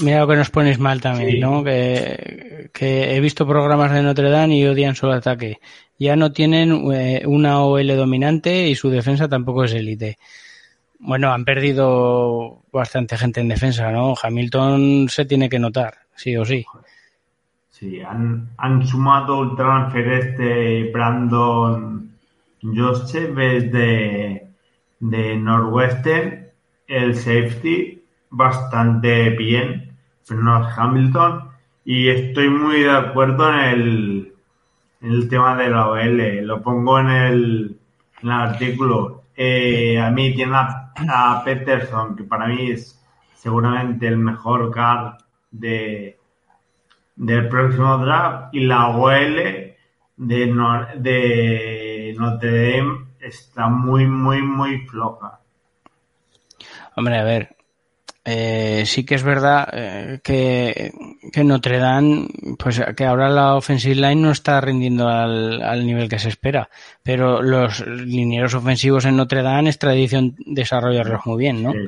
Mira lo que nos pones mal también, Sí. ¿no? Que, que he visto programas de Notre Dame y odian su ataque. Ya no tienen eh, una OL dominante y su defensa tampoco es élite. Bueno, han perdido bastante gente en defensa, ¿no? Hamilton se tiene que notar, sí o sí. sí, han, han sumado el transfer este Brandon Joseph de, de Northwestern el safety bastante bien, es Hamilton. Y estoy muy de acuerdo en el, en el tema de la OL. Lo pongo en el, en el artículo. Eh, a mí tiene a, a, Peterson, que para mí es seguramente el mejor car de, del próximo draft. Y la OL de Notre Dame está muy, muy, muy floja. Hombre, a ver, eh, sí que es verdad eh, que, que, Notre Dame, pues que ahora la offensive line no está rindiendo al, al, nivel que se espera, pero los linieros ofensivos en Notre Dame es tradición desarrollarlos muy bien, ¿no? Sí.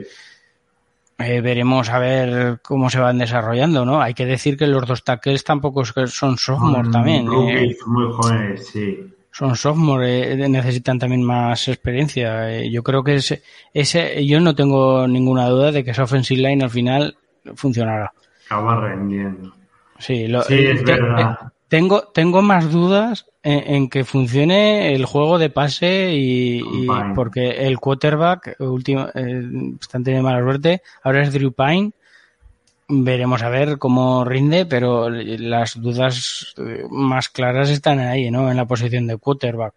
Eh, veremos a ver cómo se van desarrollando, ¿no? Hay que decir que los dos tackles tampoco son sophomore mm, también. Rookies, muy jóvenes, sí son sophomore, eh, necesitan también más experiencia. Eh, yo creo que ese, ese, yo no tengo ninguna duda de que esa offensive line al final funcionará. Acaba rendiendo. Sí, lo, sí es te, verdad. Tengo, tengo más dudas en, en, que funcione el juego de pase y, y porque el quarterback último, eh, están teniendo mala suerte. Ahora es Drew Pine veremos a ver cómo rinde, pero las dudas más claras están ahí, ¿no? En la posición de quarterback.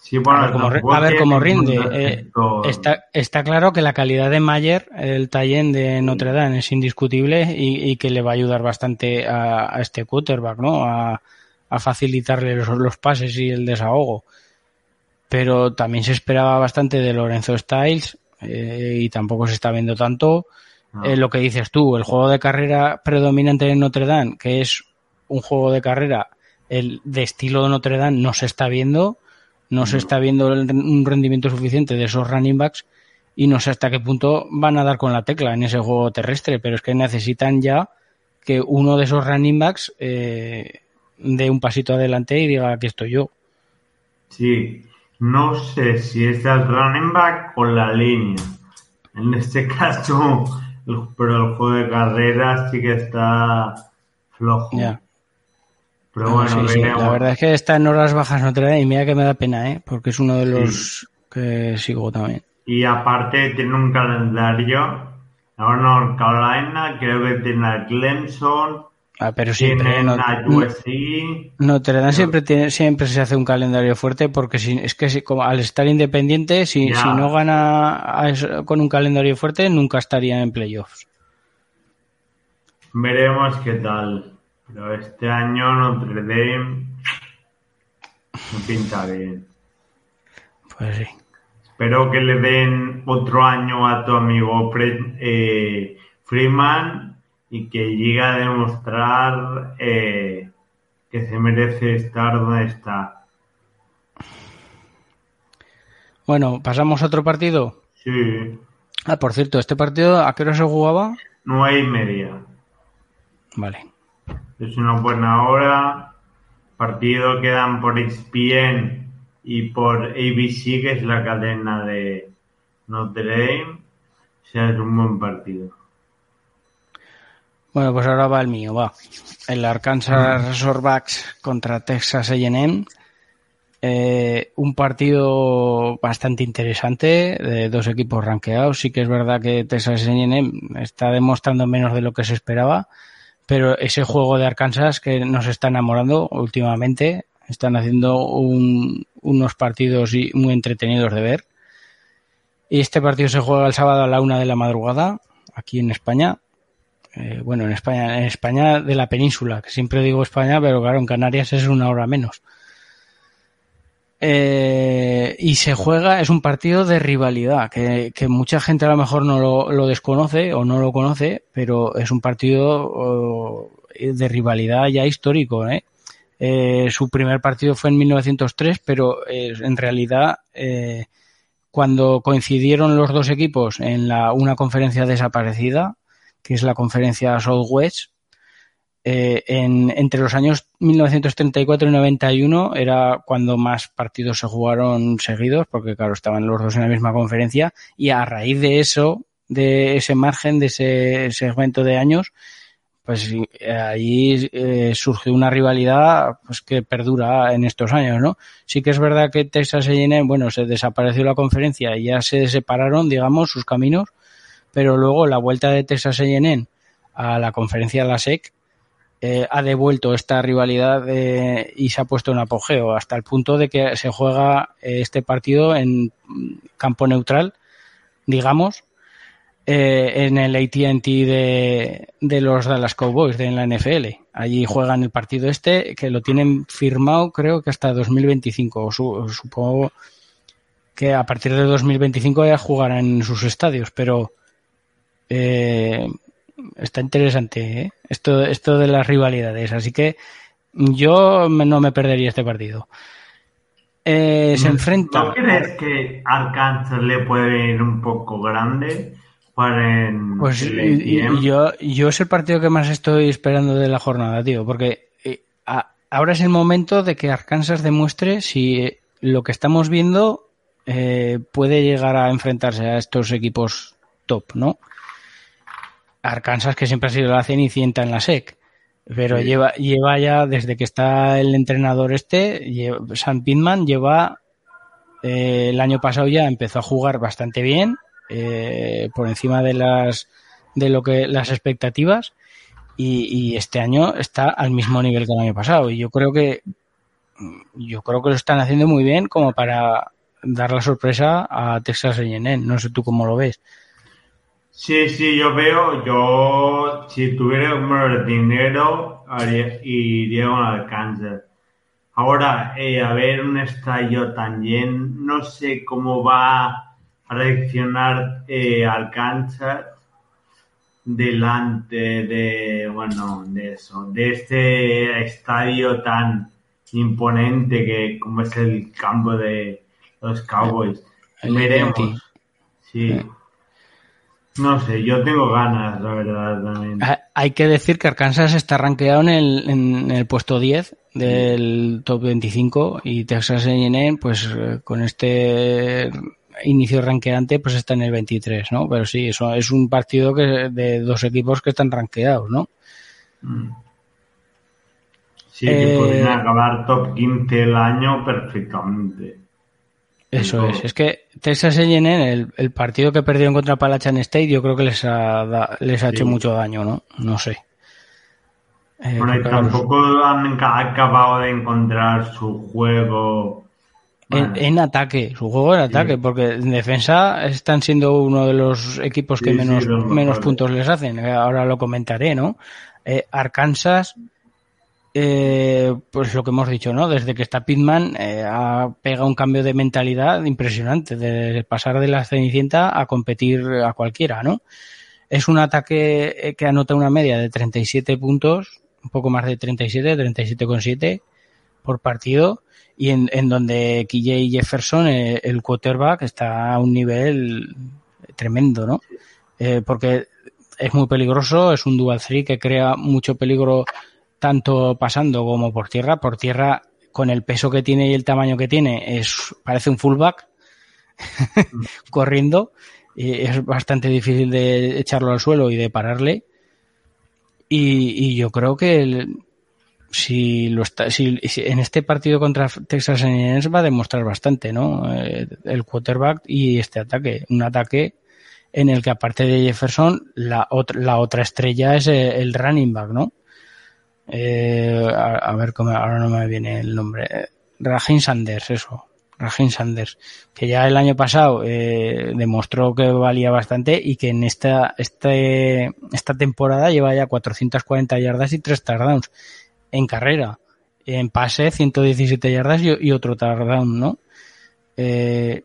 Sí, bueno, a ver cómo, a ver cómo rinde. Eh, está, está claro que la calidad de Mayer, el tallen de Notre Dame, es indiscutible y, y, que le va a ayudar bastante a, a este quarterback, ¿no? A, a facilitarle los, los, pases y el desahogo. Pero también se esperaba bastante de Lorenzo Styles eh, y tampoco se está viendo tanto. No. Eh, lo que dices tú, el juego de carrera predominante en Notre Dame, que es un juego de carrera el de estilo de Notre Dame, no se está viendo, no, no. se está viendo el, un rendimiento suficiente de esos running backs y no sé hasta qué punto van a dar con la tecla en ese juego terrestre, pero es que necesitan ya que uno de esos running backs eh, dé un pasito adelante y diga aquí estoy yo. Sí, no sé si es el running back o la línea. En este caso, pero el juego de carreras sí que está flojo. Pero bueno, sí, sí. la verdad es que está en horas bajas Notre Dame y mira que me da pena, ¿eh? porque es uno de los sí. que sigo también. Y aparte tiene un calendario. Ahora North Carolina, creo que tiene a Clemson. Ah, pero siempre no, Dame siempre tiene, siempre se hace un calendario fuerte porque si, es que si, como al estar independiente, si, si no gana a, con un calendario fuerte, nunca estaría en playoffs. Veremos qué tal. Pero este año Notre Dame no pinta bien. Pues sí. Espero que le den otro año a tu amigo eh, Freeman y que llegue a demostrar eh, que se merece estar donde está. Bueno, pasamos a otro partido. Sí. Ah, por cierto, ¿este partido a qué hora se jugaba? Nueve y media. Vale. Es una buena hora. Partido que dan por ESPN y por ABC, que es la cadena de Notre Dame. O sea, es un buen partido. Bueno, pues ahora va el mío, va. El Arkansas Razorbacks contra Texas A&M. Eh, un partido bastante interesante de dos equipos ranqueados. Sí que es verdad que Texas A&M está demostrando menos de lo que se esperaba, pero ese juego de Arkansas que nos está enamorando últimamente, están haciendo un, unos partidos muy entretenidos de ver. Y este partido se juega el sábado a la una de la madrugada, aquí en España. Eh, bueno, en España, en España de la península, que siempre digo España, pero claro, en Canarias es una hora menos. Eh, y se juega, es un partido de rivalidad, que, mucha gente a lo mejor no lo, desconoce o no lo conoce, pero es un partido oh, de rivalidad ya histórico. ¿eh? Eh, su primer partido fue en 1903, pero en realidad cuando coincidieron los dos equipos en la, una conferencia desaparecida, que es la conferencia Southwest, eh, en, entre los años 1934 y 91 era cuando más partidos se jugaron seguidos, porque claro, estaban los dos en la misma conferencia, y a raíz de eso, de ese margen, de ese segmento de años, pues ahí eh, surgió una rivalidad pues que perdura en estos años, ¿no? Sí que es verdad que Texas A&M, bueno, se desapareció la conferencia y ya se separaron, digamos, sus caminos, pero luego la vuelta de Texas A&M a la conferencia de la SEC eh, ha devuelto esta rivalidad eh, y se ha puesto en apogeo hasta el punto de que se juega eh, este partido en campo neutral, digamos, en el ATT de, de los Dallas Cowboys de la NFL. Allí juegan el partido este que lo tienen firmado creo que hasta 2025. supongo que a partir de 2025 ya jugarán en sus estadios, pero eh, está interesante ¿eh? esto, esto de las rivalidades. Así que yo no me perdería este partido. Eh, se enfrenta. ¿No crees que Arkansas le puede ir un poco grande? Para pues yo, yo es el partido que más estoy esperando de la jornada, tío, porque eh, ahora es el momento de que Arkansas demuestre si lo que estamos viendo puede llegar a enfrentarse a estos equipos top, ¿no? Arkansas, que siempre ha sido la cenicienta en la SEC. Pero lleva, lleva ya, desde que está el entrenador este, Sam Pittman lleva, eh, el año pasado ya empezó a jugar bastante bien, eh, por encima de las, de lo que, las expectativas, y, este año está al mismo nivel que el año pasado. Y yo creo que, yo creo que lo están haciendo muy bien como para dar la sorpresa a Texas A&M. No sé tú cómo lo ves. Sí, sí, yo veo, yo si tuviera el dinero iría con Alcántara. Ahora, eh, a ver un estadio también, no sé cómo va a reaccionar eh, delante de, bueno, de eso, de este estadio tan imponente que como es el campo de los Cowboys. Veremos. Sí. No sé, yo tengo ganas, la verdad, también. Ah, hay que decir que Arkansas está rankeado en el, en el puesto 10 del top 25 y Texas A&M, pues eh, con este inicio ranqueante, pues está en el 23, ¿no? Pero sí, eso es un partido que de dos equipos que están ranqueados, ¿no? Mm. Sí, que eh, acabar top 15 el año perfectamente. Eso es, es que Texas A&M, el, el partido que perdió contra Palachan State, yo creo que les ha, les ha hecho mucho daño, ¿no? No sé. Eh, tampoco han acabado de encontrar su juego. En, ataque, su juego en ataque, porque en defensa están siendo uno de los equipos que menos, menos puntos les hacen. Ahora lo comentaré, ¿no? Eh, Arkansas eh, pues lo que hemos dicho, ¿no? Desde que está Pitman eh, ha pegado un cambio de mentalidad impresionante, de pasar de la Cenicienta a competir a cualquiera, ¿no? Es un ataque eh, que anota una media de 37 puntos, un poco más de 37, 37,7 por partido, y en, en donde KJ Jefferson, eh, el quarterback, está a un nivel tremendo, ¿no? Eh, porque es muy peligroso, es un dual three que crea mucho peligro tanto pasando como por tierra. Por tierra, con el peso que tiene y el tamaño que tiene, es, parece un fullback corriendo. Y es bastante difícil de echarlo al suelo y de pararle. Y, yo creo que si, lo está, si, en este partido contra Texas A&M va a demostrar bastante, ¿no? Eh, el quarterback y este ataque. Un ataque en el que aparte de Jefferson, la otra, la otra estrella es el running back, ¿no? Eh, a, ver, cómo, ahora no me viene el nombre. Rajin Sanders, eso. Rajin Sanders, que ya el año pasado eh, demostró que valía bastante y que en esta, este, esta temporada lleva ya 440 yardas y 3 touchdowns en carrera. En pase, 117 yardas y, otro touchdown, ¿no? Eh,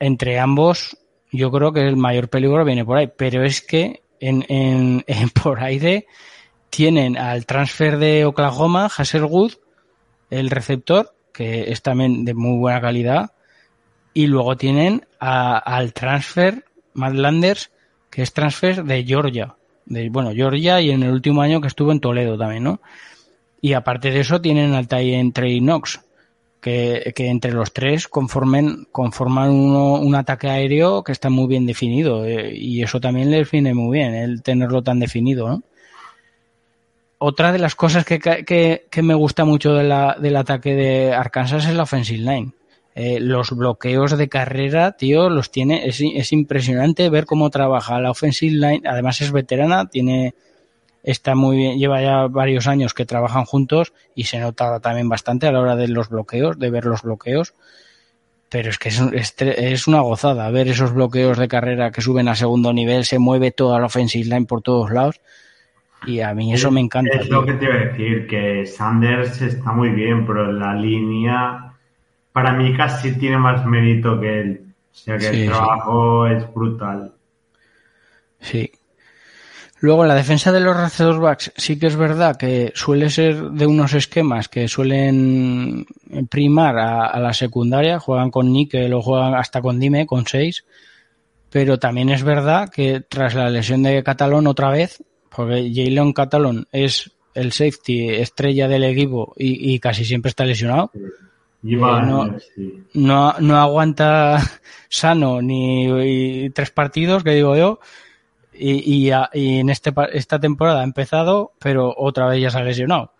entre ambos, yo creo que el mayor peligro viene por ahí, pero es que en, en, en por de tienen al transfer de Oklahoma, Hasselwood, el receptor, que es también de muy buena calidad, y luego tienen al transfer Matt Landers, que es transfer de Georgia, de, bueno, Georgia y en el último año que estuvo en Toledo también, ¿no? Y aparte de eso tienen al Tyen Trey Knox, que, que, entre los tres conformen, conforman uno, un ataque aéreo que está muy bien definido, eh, y eso también les viene muy bien, el tenerlo tan definido, ¿no? Otra de las cosas que, que, que me gusta mucho del ataque de Arkansas es la offensive line. Eh, los bloqueos de carrera, tío, los tiene, es, es, impresionante ver cómo trabaja la offensive line, además es veterana, tiene, está muy bien, lleva ya varios años que trabajan juntos y se nota también bastante a la hora de los bloqueos, de ver los bloqueos, pero es que es, es, es una gozada ver esos bloqueos de carrera que suben a segundo nivel, se mueve toda la offensive line por todos lados y a mí eso me encanta. Es lo que te iba a decir, que Sanders está muy bien, pero la línea para mí casi tiene más mérito que él. O sea que sí, el trabajo sí. es brutal. Sí. Luego, la defensa de los receptors backs sí que es verdad que suele ser de unos esquemas que suelen primar a, a la secundaria, juegan con níquel o juegan hasta con dime, con 6, pero también es verdad que tras la lesión de Catalón otra vez, porque Jalen Catalón es el safety estrella del equipo y, y casi siempre está lesionado, eh, no, no, no, aguanta sano ni tres partidos, que digo yo, y, y, y, en este, esta temporada ha empezado, pero otra vez ya se ha lesionado.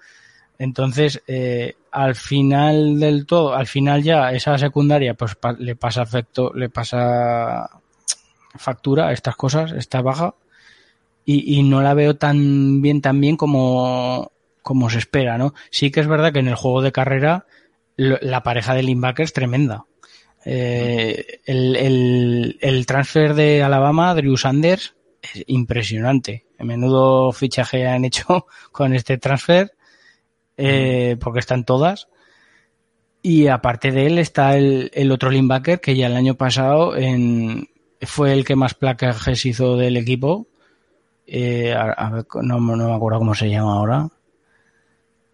Entonces, eh, al final del todo, al final ya esa secundaria, pues pa, le pasa efecto, le pasa factura a estas cosas, está baja, y, y no la veo tan bien, tan bien como, como se espera, ¿no? Sí que es verdad que en el juego de carrera, la pareja de linebacker es tremenda. Eh, el, el, el, transfer de Alabama, Drew Sanders, es impresionante. El menudo fichaje han hecho con este transfer, eh, porque están todas. Y aparte de él está el, el, otro linebacker que ya el año pasado en, fue el que más placajes hizo del equipo. Eh, a, a no, me acuerdo cómo se llama ahora.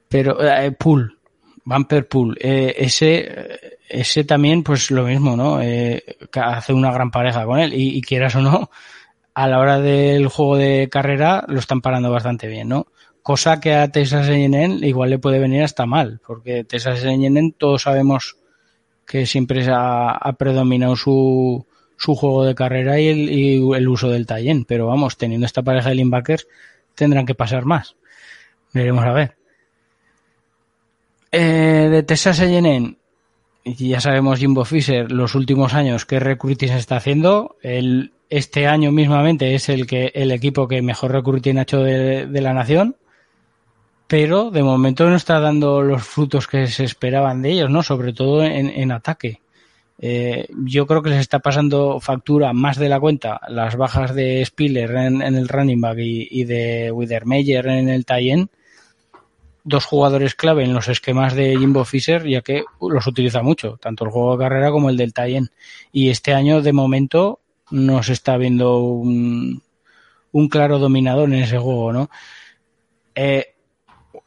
Pero, eh, Pool, Bumper Pool, eh, ese, ese también, pues lo mismo, ¿no? Eh, hace una gran pareja con él y, y, quieras o no, a la hora del juego de carrera lo están parando bastante bien, ¿no? Cosa que a Texas A&M igual le puede venir hasta mal, porque Texas A&M todos sabemos que siempre ha, ha predominado su, su juego de carrera y el, y el uso del tallen, pero vamos, teniendo esta pareja de linebackers tendrán que pasar más. Veremos a ver. Eh, de Texas A&M, ya sabemos Jimbo Fisher los últimos años qué recruiting se está haciendo. El, este año mismamente es el que el equipo que mejor recruiting ha hecho de, de, la nación, pero de momento no está dando los frutos que se esperaban de ellos, ¿no? Sobre todo en, en ataque. Eh, yo creo que les está pasando factura más de la cuenta las bajas de Spiller en, el running back y, de Widermeyer en el tie dos jugadores clave en los esquemas de Jimbo Fisher, ya que los utiliza mucho, tanto el juego de carrera como el del tie Y este año, de momento, no se está viendo un, un claro dominador en ese juego, ¿no? Eh,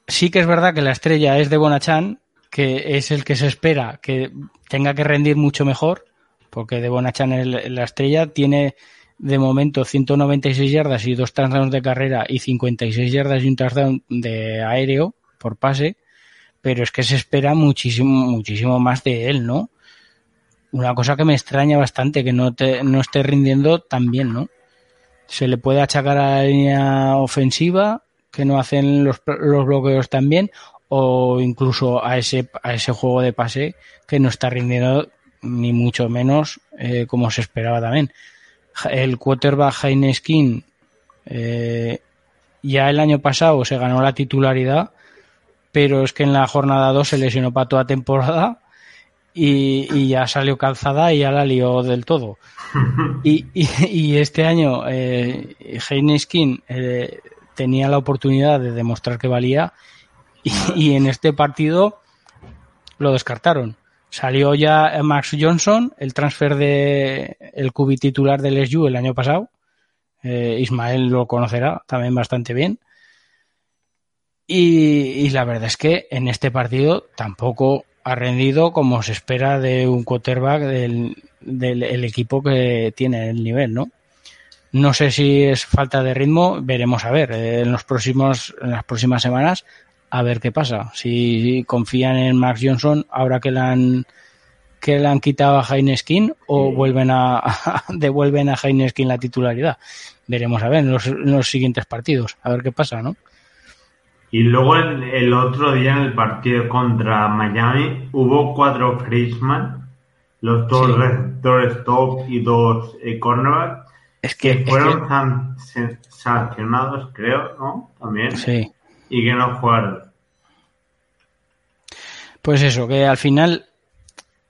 sí que es verdad que la estrella es de Bonachan, que es el que se espera que tenga que rendir mucho mejor, porque de Bonachan es la estrella, tiene de momento 196 yardas y dos touchdowns de carrera y 56 yardas y un touchdown de aéreo por pase, pero es que se espera muchísimo, muchísimo más de él, ¿no? Una cosa que me extraña bastante, que no, te, no esté rindiendo tan bien, ¿no? Se le puede achacar a la línea ofensiva, que no hacen los, los bloqueos tan bien, o incluso a ese, a ese juego de pase que no está rindiendo ni mucho menos eh, como se esperaba también. El quarterback Jaime Skin eh, ya el año pasado se ganó la titularidad pero es que en la jornada 2 se lesionó para toda temporada y, ya salió calzada y ya la lió del todo. Y, y, y este año eh, Skin eh, tenía la oportunidad de demostrar que valía y, en este partido lo descartaron. Salió ya Max Johnson, el transfer de el cubi titular del SU el año pasado. Eh, Ismael lo conocerá también bastante bien. Y, la verdad es que en este partido tampoco ha rendido como se espera de un quarterback del, del el equipo que tiene el nivel, ¿no? No sé si es falta de ritmo, veremos a ver eh, en los próximos en las próximas semanas a ver qué pasa. Si confían en Max Johnson ahora que le han que le han quitado a Heineskin o sí. vuelven a, a, devuelven a Heineskin la titularidad. Veremos a ver en los, en los siguientes partidos, a ver qué pasa, ¿no? Y luego el, el, otro día en el partido contra Miami hubo cuatro Frischman, los dos sí. receptores top y dos eh, cornerbacks, es que, que fueron es que... sancionados, creo, ¿no? También. Sí. Y que no jugaron. Pues eso, que al final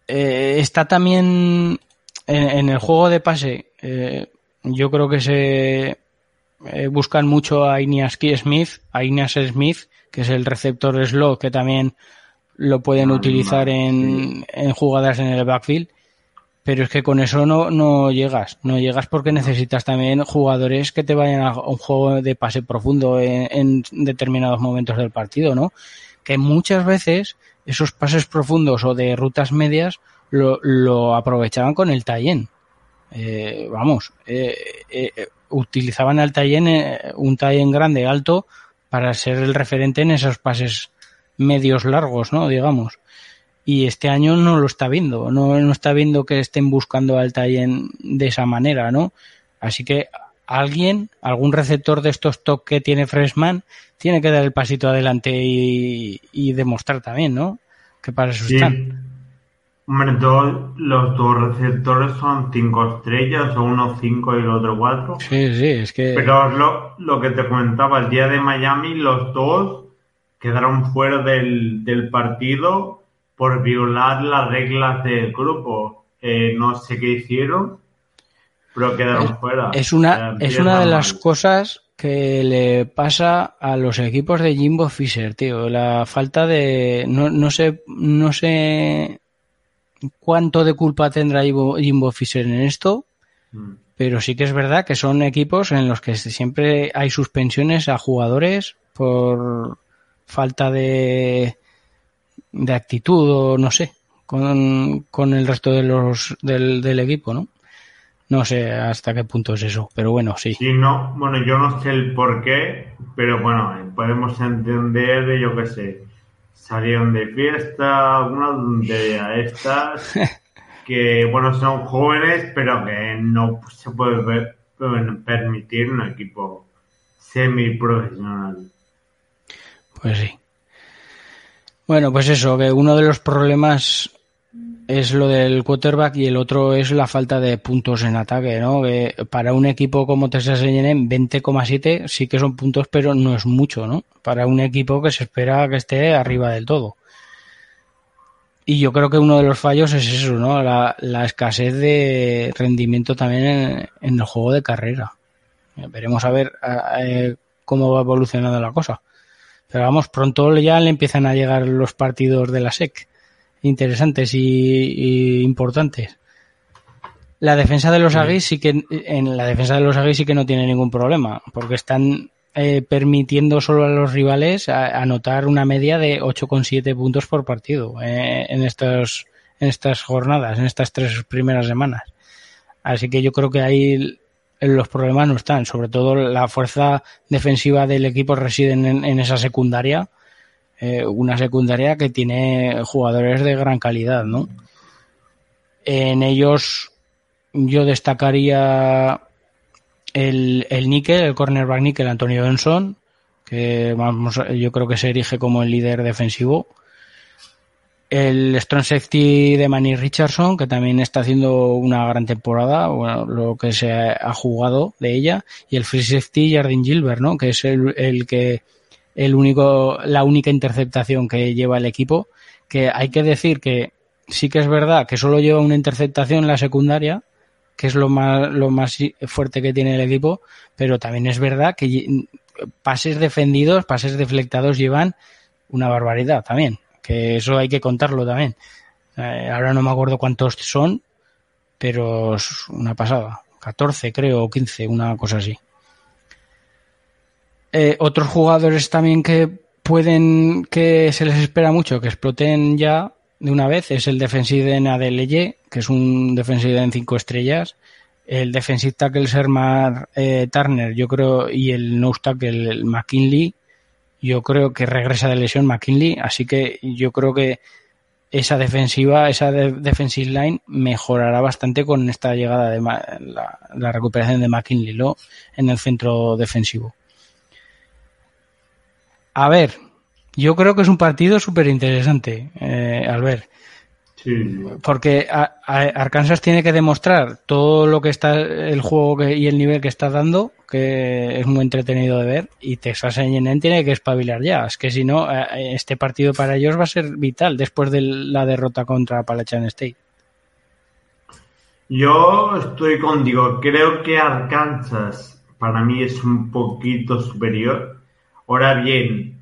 eh, está también en, en, el juego de pase. Eh, yo creo que se eh, buscan mucho a Iniaski Smith, a Ineas Smith, que es el receptor slot, que también lo pueden Ah, utilizar en, en, jugadas en el backfield. Pero es que con eso no, no llegas, no llegas porque necesitas también jugadores que te vayan a un juego de pase profundo en, determinados momentos del partido, ¿no? Que muchas veces esos pases profundos o de rutas medias lo, lo aprovechaban con el tie eh, vamos, eh, eh, utilizaban al tie un tie grande, alto, para ser el referente en esos pases medios largos, ¿no? Digamos. Y este año no lo está viendo, no, no está viendo que estén buscando al tie de esa manera, ¿no? Así que alguien, algún receptor de estos top que tiene Freshman, tiene que dar el pasito adelante y, y demostrar también, ¿no? Que para eso sí. están. Hombre, dos, los dos receptores son cinco estrellas, o uno cinco y el otro cuatro. Sí, sí, es que. Pero lo, lo que te comentaba, el día de Miami, los dos quedaron fuera del, del partido por violar las reglas del grupo. Eh, no sé qué hicieron, pero quedaron es, fuera. Es una, es una de las cosas que le pasa a los equipos de Jimbo Fisher, tío. La falta de. No, no sé. No sé cuánto de culpa tendrá Jimbo Fisher en esto, mm. pero sí que es verdad que son equipos en los que siempre hay suspensiones a jugadores por falta de, de actitud o no sé, con, con el resto de los del, del, equipo, ¿no? No sé hasta qué punto es eso, pero bueno, sí. Sí, no, bueno, yo no sé el por qué, pero bueno, podemos entender, yo qué sé, salieron de fiesta, alguna tontería estas, que bueno, son jóvenes, pero que no se puede ver, permitir un equipo semi-profesional. Pues sí. Bueno, pues eso, que uno de los problemas es lo del quarterback y el otro es la falta de puntos en ataque, ¿no? Que para un equipo como Texas A&M 20,7 sí que son puntos, pero no es mucho, ¿no? Para un equipo que se espera que esté arriba del todo. Y yo creo que uno de los fallos es eso, ¿no? La, escasez de rendimiento también en, el juego de carrera. Veremos a ver a, cómo va evolucionando la cosa. Pero vamos, pronto ya le empiezan a llegar los partidos de la SEC interesantes y, y, importantes. La defensa de los Aggies sí que en la defensa de los Aggies sí que no tiene ningún problema, porque están eh, permitiendo solo a los rivales a, anotar una media de 8,7 puntos por partido eh, en estos en estas jornadas, en estas tres primeras semanas. Así que yo creo que ahí los problemas no están, sobre todo la fuerza defensiva del equipo reside en, esa secundaria eh, una secundaria que tiene jugadores de gran calidad, ¿no? En ellos yo destacaría el, el níquel, el cornerback níquel Antonio Benson, que vamos, yo creo que se erige como el líder defensivo. El strong safety de Manny Richardson, que también está haciendo una gran temporada, bueno, lo que se ha jugado de ella. Y el free safety Jardín Gilbert, ¿no? Que es el, el que el único, la única interceptación que lleva el equipo, que hay que decir que sí que es verdad que solo lleva una interceptación en la secundaria, que es lo más, lo más fuerte que tiene el equipo, pero también es verdad que pases defendidos, pases deflectados llevan una barbaridad también, que eso hay que contarlo también. Eh, ahora no me acuerdo cuántos son, pero es una pasada. 14 creo, o 15, una cosa así. Eh, otros jugadores también que pueden, que se les espera mucho que exploten ya de una vez es el defensive en Adeleye, que es un defensive en cinco estrellas. El defensive tackle Sermar eh, Turner, yo creo, y el nose tackle McKinley, yo creo que regresa de lesión McKinley, así que yo creo que esa defensiva, esa de defensive line mejorará bastante con esta llegada de la, la recuperación de McKinley ¿no? en el centro defensivo. A ver, yo creo que es un partido súper interesante, eh, Albert. Sí. Porque Arkansas tiene que demostrar todo lo que está, el juego y el nivel que está dando, que es muy entretenido de ver, y Texas A&M tiene que espabilar ya. Es que si no, eh, este partido para ellos va a ser vital después de la derrota contra Appalachian State. Yo estoy contigo. Creo que Arkansas para mí es un poquito superior. Ahora bien,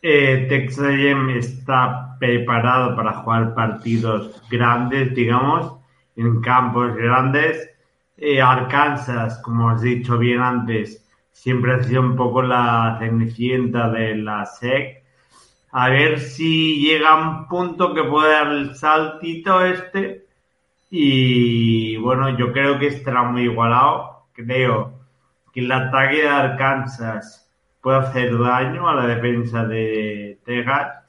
eh, Texas A&M está preparado para jugar partidos grandes, digamos, en campos grandes. Eh, Arkansas, como has dicho bien antes, siempre ha sido un poco la cenicienta de la SEC. A ver si llega a un punto que pueda dar el saltito este. Y bueno, yo creo que estará muy igualado. Creo que el ataque de Arkansas puede hacer daño a la defensa de Texas.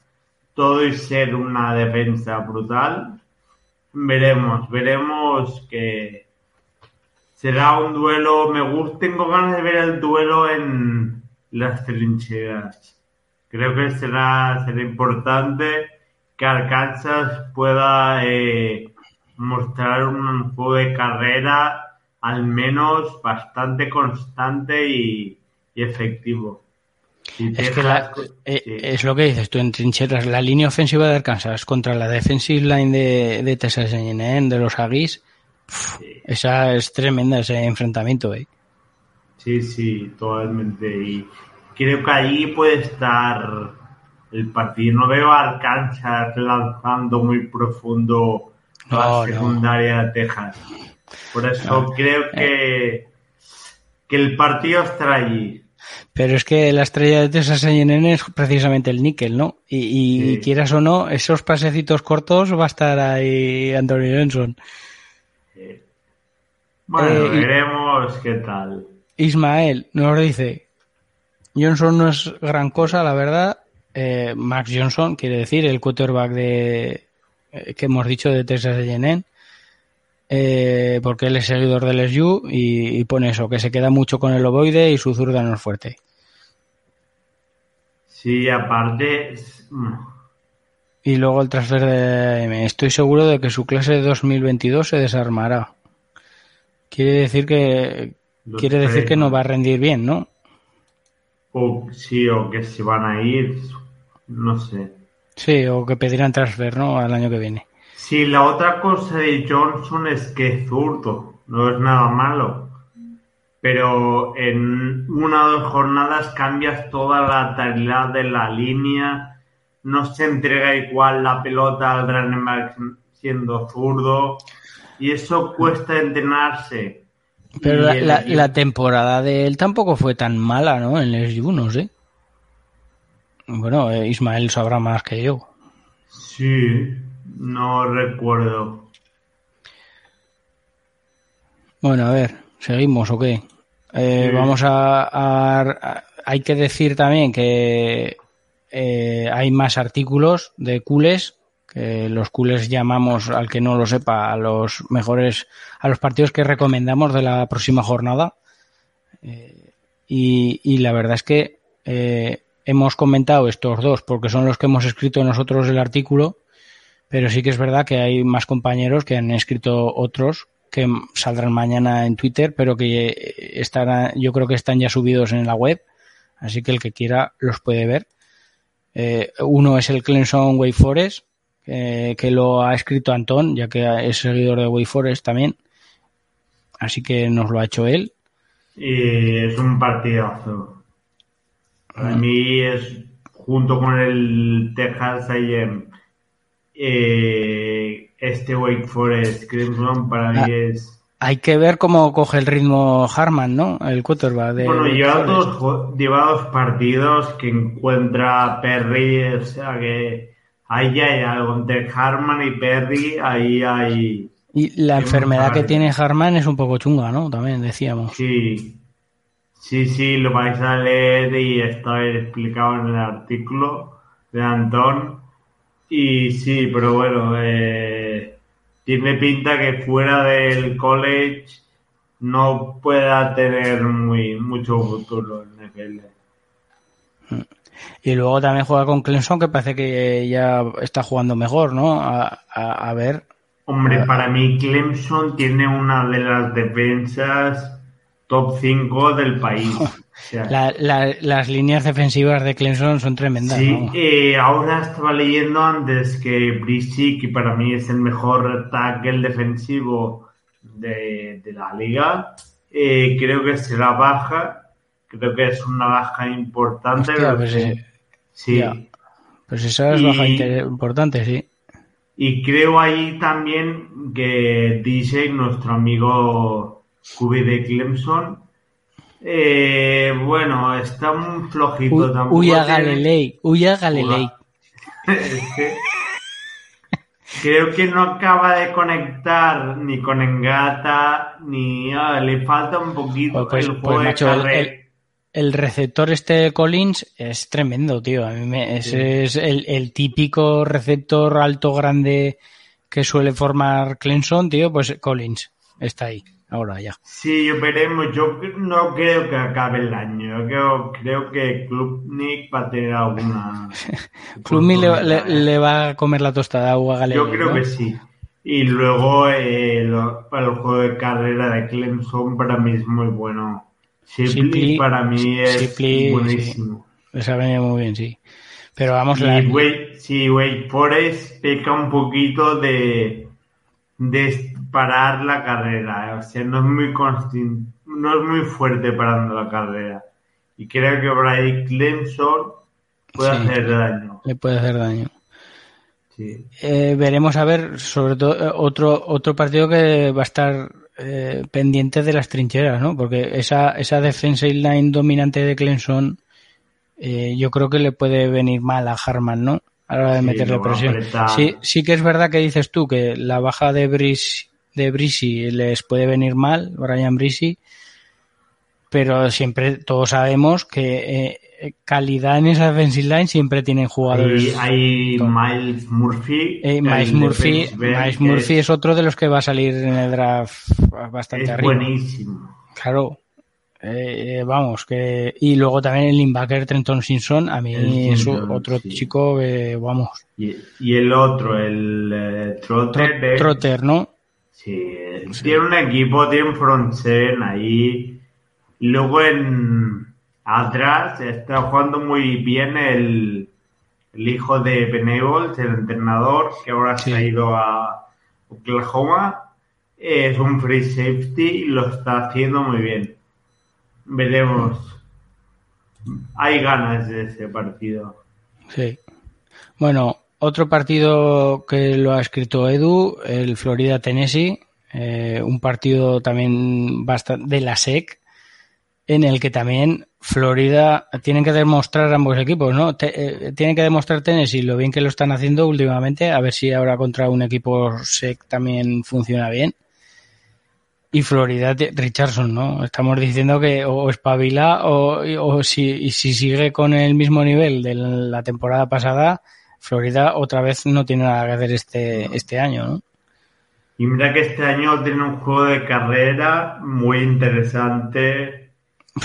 Todo y ser una defensa brutal. Veremos, veremos que será un duelo. Me gusta, tengo ganas de ver el duelo en las trincheras. Creo que será, será importante que Arkansas pueda eh, mostrar un juego de carrera al menos bastante constante y, efectivo. Es, que eh, es lo que dices tú en trincheras. La línea ofensiva de Arkansas contra la defensive line de, de Texas de los Aggies, esa es tremenda ese enfrentamiento. ¿eh? Sí, sí, totalmente. Y creo que allí puede estar el partido. No veo a Arkansas lanzando muy profundo la secundaria de Texas. Por eso creo eh. que, que el partido estará allí. Pero es que la estrella de Texas A&M es precisamente el níquel, ¿no? Y, quieras o no, esos pasecitos cortos va a estar ahí Anthony Johnson. Bueno, eh, veremos qué tal. Ismael nos dice, Johnson no es gran cosa, la verdad. Eh, Max Johnson, quiere decir, el quarterback de, que hemos dicho de Texas A&M eh, porque él es seguidor del SU y, pone eso, que se queda mucho con el ovoide y su zurda no es fuerte. Sí, aparte... Y luego el transfer de... Estoy seguro de que su clase de 2022 se desarmará. Quiere decir que... quiere decir que no va a rendir bien, ¿no? O sí, o que se van a ir, no sé. Sí, o que pedirán transfer, ¿no? Al año que viene. Sí, la otra cosa de Johnson es que es zurdo, no es nada malo. Pero en una o dos jornadas cambias toda la tarea de la línea, no se entrega igual la pelota al running back siendo zurdo, y eso cuesta entrenarse. Pero la, temporada de él tampoco fue tan mala, ¿no? En el no sé. Bueno, eh, Ismael sabrá más que yo. Sí, no recuerdo. Bueno, a ver, ¿seguimos o qué? Eh, vamos a, Hay que decir también que eh, hay más artículos de cules, que los cules llamamos, al que no lo sepa, a los mejores, a los partidos que recomendamos de la próxima jornada. Eh, y, y, la verdad es que hemos comentado estos dos porque son los que hemos escrito nosotros el artículo pero sí que es verdad que hay más compañeros que han escrito otros que saldrán mañana en Twitter, pero que estarán, yo creo que están ya subidos en la web, así que el que quiera los puede ver. Eh, uno es el Clemson Way Forest, que lo ha escrito Antón, ya que es seguidor de Way Forest también, así que nos lo ha hecho él. Y es un partidazo. Para mí es, junto con el Texas AM eh, este Wake Forest Crimson para mí ah, es... Hay que ver cómo coge el ritmo Harman, ¿no? El quarterback de Bueno, lleva dos, dos partidos que encuentra Perry, o sea que ahí hay algo entre Harman y Perry, ahí hay... Y la enfermedad que tiene Harman es un poco chunga, ¿no? También decíamos. Sí, sí, sí, lo vais a leer y está explicado en el artículo de Antón. Y sí, pero bueno, eh, tiene pinta que fuera del college no pueda tener muy mucho futuro en NFL. Y luego también juega con Clemson, que parece que ya está jugando mejor, ¿no? A, a, a ver. Hombre, para mí Clemson tiene una de las defensas top 5 del país. La- la- las líneas defensivas de Clemson son tremendas, sí, ¿no? eh, ahora estaba leyendo antes que Brissy, que para mí es el mejor tackle defensivo de, de la liga, eh, creo que será baja. Creo que es una baja importante. Hostia, porque- pues, eh, sí. ya. Pues esa es Y- baja importante, sí. Y creo ahí también que DJ, nuestro amigo Cubi de Clemson, eh, bueno, está muy flojito. Uy, tampoco uy a tiene- Galilei, uy a Galilei. Creo que no acaba de conectar ni con Engata, ni ah, le falta un poquito Pues, el pues, juego de macho, el- carrera. el- El receptor este Collins es tremendo, tío. A mí me- ese es el, el típico receptor alto grande que suele formar Clemson, tío. Pues Collins está ahí, ahora ya. Sí, veremos. Yo no creo que acabe el año. Yo creo, creo que Club Nick va a tener alguna. Clubmi le, le- le va a comer la tostada a Uga Galilei, Yo creo ¿no? que sí. Y luego eh, lo- para el juego de carrera de Clemson para mí es muy bueno. Shipley, para mí es Shipley, buenísimo. Les ha venido muy bien, sí. Pero vamos, Y la- Wake, sí, Forest peca un poquito de, de parar la carrera. O sea, no es muy constin- no es muy fuerte parando la carrera. Y creo que por ahí Clemson puede Sí. hacer daño. le puede hacer daño. Sí. Eh, veremos a ver, sobre todo, eh, otro, otro partido que va a estar eh, pendiente de las trincheras, ¿no? Porque esa, esa defensive line dominante de Clemson, eh, yo creo que le puede venir mal a Harman, ¿no? A la hora de Sí, meterle presión. Sí, sí que es verdad que dices tú que la baja de Brice, de Brisi les puede venir mal, Brian Brisi, pero siempre todos sabemos que eh, calidad en esa defensive line siempre tienen jugadores. Hay, hay Miles Murphy. Eh, Miles Murphy, Miles Murphy es otro de los que va a salir en el draft bastante es arriba. buenísimo. Claro. Eh, vamos, que y luego también el linebacker Trenton Simpson, a mí El es Simpson, otro sí. chico vamos, Y, y el otro, el Trotter. tro- trotter, ¿no? Sí, tiene un equipo, tiene un front seven ahí. Y luego en atrás está jugando muy bien el, el hijo de Benevols, el entrenador, que ahora Sí. se ha ido a Oklahoma. Es un free safety y lo está haciendo muy bien. Veremos. Hay ganas de ese partido. Sí. Bueno, otro partido que lo ha escrito Edu, el Florida-Tennessee, eh, un partido también bastante de la SEC, en el que también Florida tienen que demostrar ambos equipos, ¿no? Te- eh, tienen que demostrar Tennessee lo bien que lo están haciendo últimamente, a ver si ahora contra un equipo SEC también funciona bien. Y Florida, Richardson, ¿no? Estamos diciendo que o espabila o, o si sigue con el mismo nivel de la temporada pasada, Florida otra vez no tiene nada que hacer este, este año, ¿no? Y mira que este año tiene un juego de carrera muy interesante.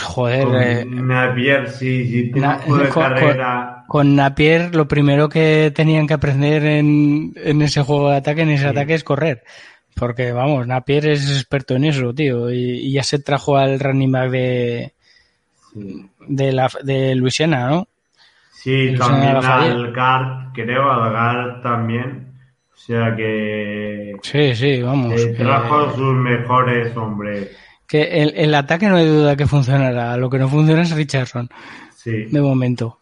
Joder, Con eh, Napier, sí, sí, tiene Na- un juego de con- carrera. con Napier lo primero que tenían que aprender en, en ese juego de ataque, en ese Sí. ataque es correr. Porque vamos, Napier es experto en eso, tío. Y, y ya se trajo al running back de, Sí, de, la, de Luisiana, ¿no? Sí, El también al Gard, creo, al Gard también. O sea que Sí, sí, vamos. eh, que- trajo sus mejores hombres. Que el, el ataque no hay duda que funcionará. Lo que no funciona es Richardson, Sí. de momento.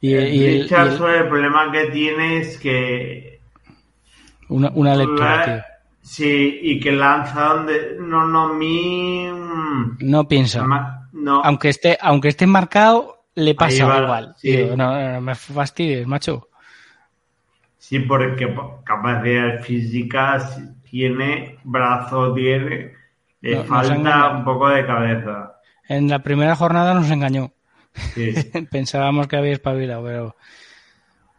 Y, El y el- y el- Richardson, el problema que tiene es que una, una lectura, tío. Sí, y que lanza donde no no mi No piensa. no Aunque esté, aunque esté marcado, le pasa va, igual. sí. No, no, no me fastidies, macho. sí porque po- capacidad física sí tiene brazo tiene le nos falta un poco de cabeza En la primera jornada nos engañó. sí. Pensábamos que había espabilado, pero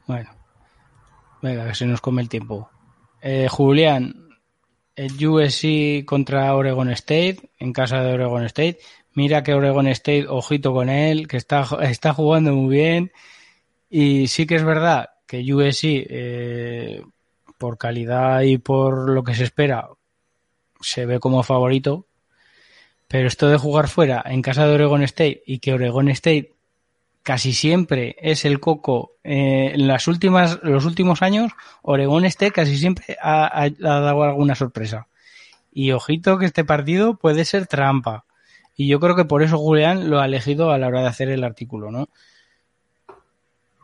bueno. Venga, que se nos come el tiempo. Eh, Julián, el USC contra Oregon State, en casa de Oregon State. Mira que Oregon State, ojito con él, que está, está jugando muy bien. Y sí que es verdad que USC, eh, por calidad y por lo que se espera, se ve como favorito. Pero esto de jugar fuera en casa de Oregon State y que Oregon State casi siempre es el coco. Eh, en las últimas, los últimos años, Oregón este casi siempre ha, dado alguna sorpresa. Y ojito que este partido puede ser trampa. Y yo creo que por eso Julián lo ha elegido a la hora de hacer el artículo, ¿no?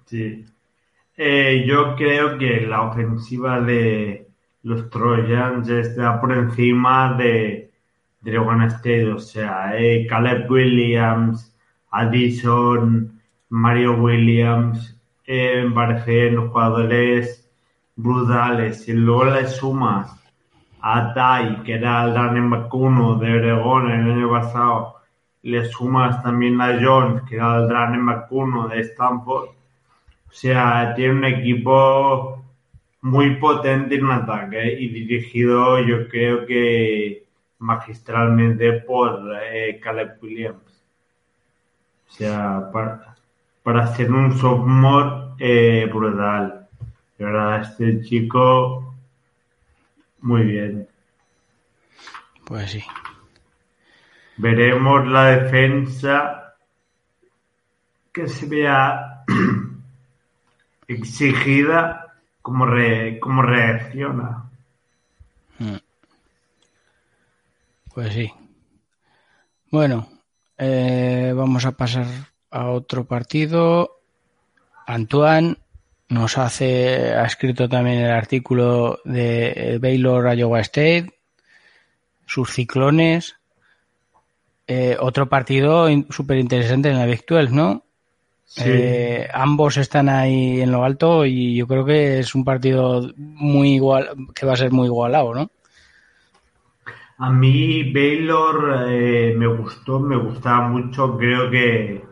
Sí. Eh, yo creo que la ofensiva de los Trojans está por encima de, Oregon State. O sea, eh, Caleb Williams, Addison, Mario Williams, eh, parecen jugadores brutales. Y luego le sumas a Tai, que era el running de Oregón el año pasado, le sumas también a Jones, que era el running de Stanford. O sea, tiene un equipo muy potente en ataque y dirigido, yo creo que magistralmente por eh, Caleb Williams. O sea, para, para hacer un sophomore eh, brutal. De verdad, este chico, muy bien. Pues sí. Veremos la defensa que se vea exigida como, re, como reacciona. Hmm. Pues sí. Bueno, eh, vamos a pasar a otro partido. Antoine nos hace, ha escrito también el artículo de Baylor Iowa State, sus ciclones. Eh, otro partido súper interesante en la Big ¿no? Eh, ambos están ahí en lo alto y yo creo que es un partido muy igual, que va a ser muy igualado, ¿no? A mí Baylor eh, me gustó, me gustaba mucho, creo que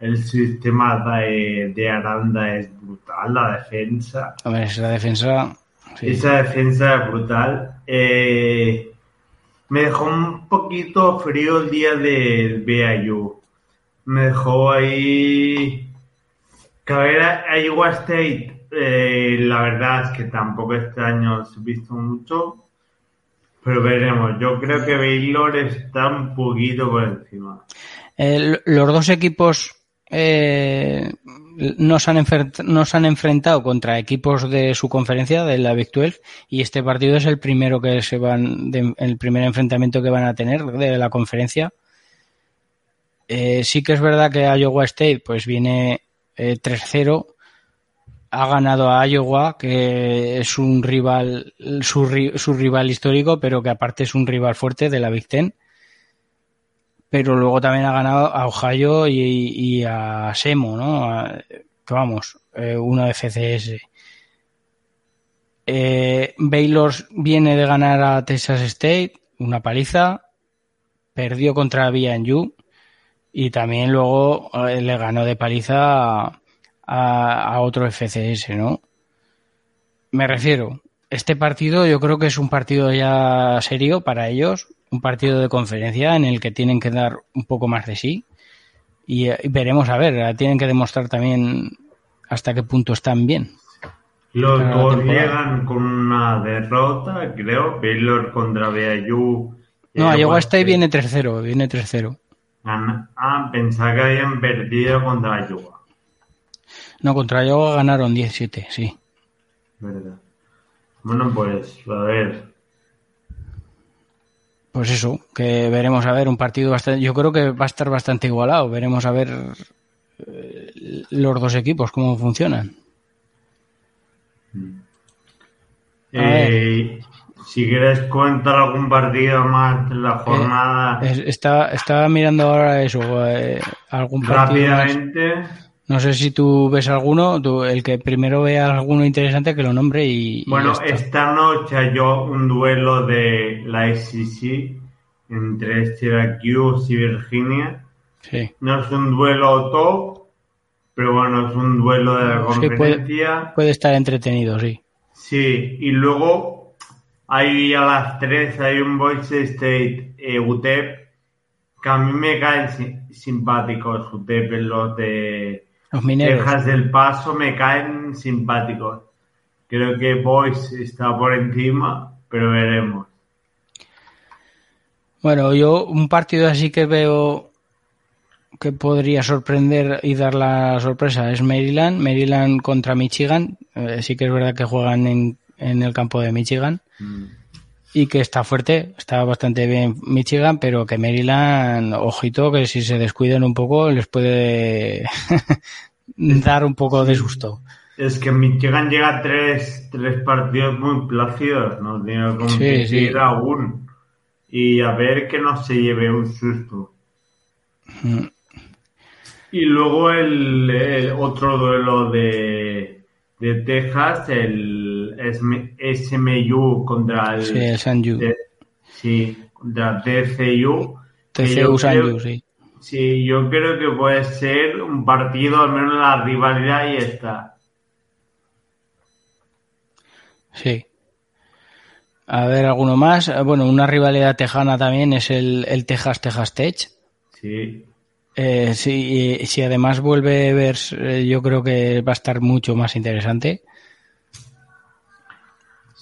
el sistema de, Aranda es brutal, la defensa. Hombre, esa defensa. Esa defensa es brutal. Eh, me dejó un poquito frío el día del BYU. Me dejó ahí. Que a ver, Iowa State, eh, la verdad es que tampoco este año se ha visto mucho. Pero veremos. Yo creo que Baylor está un poquito por encima. los dos equipos eh, nos, han nos han enfrentado contra equipos de su conferencia, de la Big 12, y este partido es el primero que se van, el primer enfrentamiento que van a tener de la conferencia. Eh, sí que es verdad que Iowa State pues viene eh, 3-0, ha ganado a Iowa, que es un rival, su, su rival histórico, pero que aparte es un rival fuerte de la Big Ten pero luego también ha ganado a Ohio y, a Semo, ¿no? que vamos, eh, uno de FCS. Eh, Baylor viene de ganar a Texas State, una paliza, perdió contra BYU y también luego eh, le ganó de paliza a, a, otro FCS, ¿no? Me refiero, este partido yo creo que es un partido ya serio para ellos, un partido de conferencia en el que tienen que dar un poco más de sí y, eh, veremos a ver, tienen que demostrar también hasta qué punto están bien. Los dos llegan con una derrota, creo, Baylor contra BYU. No, llegó hasta ahí viene 3-0, viene 3-0. Ah, pensaba que habían perdido contra Iowa. No, contra Iowa ganaron 17, sí. Verdad. Bueno, pues, a ver, pues eso, que veremos a ver un partido bastante. Yo creo que va a estar bastante igualado. Veremos a ver eh, los dos equipos cómo funcionan. Eh, si quieres contar algún partido más de la eh, jornada. estaba, mirando ahora eso, algún partido. Rápidamente. No sé si tú ves alguno, el que primero vea alguno interesante que lo nombre y... Bueno, esta noche hay un duelo de la SEC entre Syracuse y Virginia. Sí. No es un duelo top, pero bueno, es un duelo de la conferencia. puede, puede, estar entretenido, sí. Sí, y luego hay a las 3 hay un Boise State eh, UTEP que a mí me caen simpáticos UTEP, los de los mineros. Texas del Paso me caen simpáticos. Creo que Boise está por encima, pero veremos. Bueno, yo un partido así que veo que podría sorprender y dar la sorpresa es Maryland. Maryland contra Michigan. Eh, sí que es verdad que juegan en, en el campo de Michigan. Mm. Y que está fuerte, está bastante bien Michigan, pero que Maryland, ojito, que si se descuidan un poco les puede dar un poco de susto. Es que Michigan llega a tres, tres partidos muy plácidos, no tiene como sí, aún. Y a ver que no se lleve un susto. Mm. Y luego el, otro duelo de, de Texas, el SMU contra el... Sí, el Sanju. sí, contra TCU. TCU Sanju, sí. Sí, yo creo que puede ser un partido, al menos la rivalidad y está. Sí. A ver, alguno más. Bueno, una rivalidad tejana también es el, el Texas-Texas Tech. Sí. Eh, sí, si además vuelve a ver, eh, yo creo que va a estar mucho más interesante.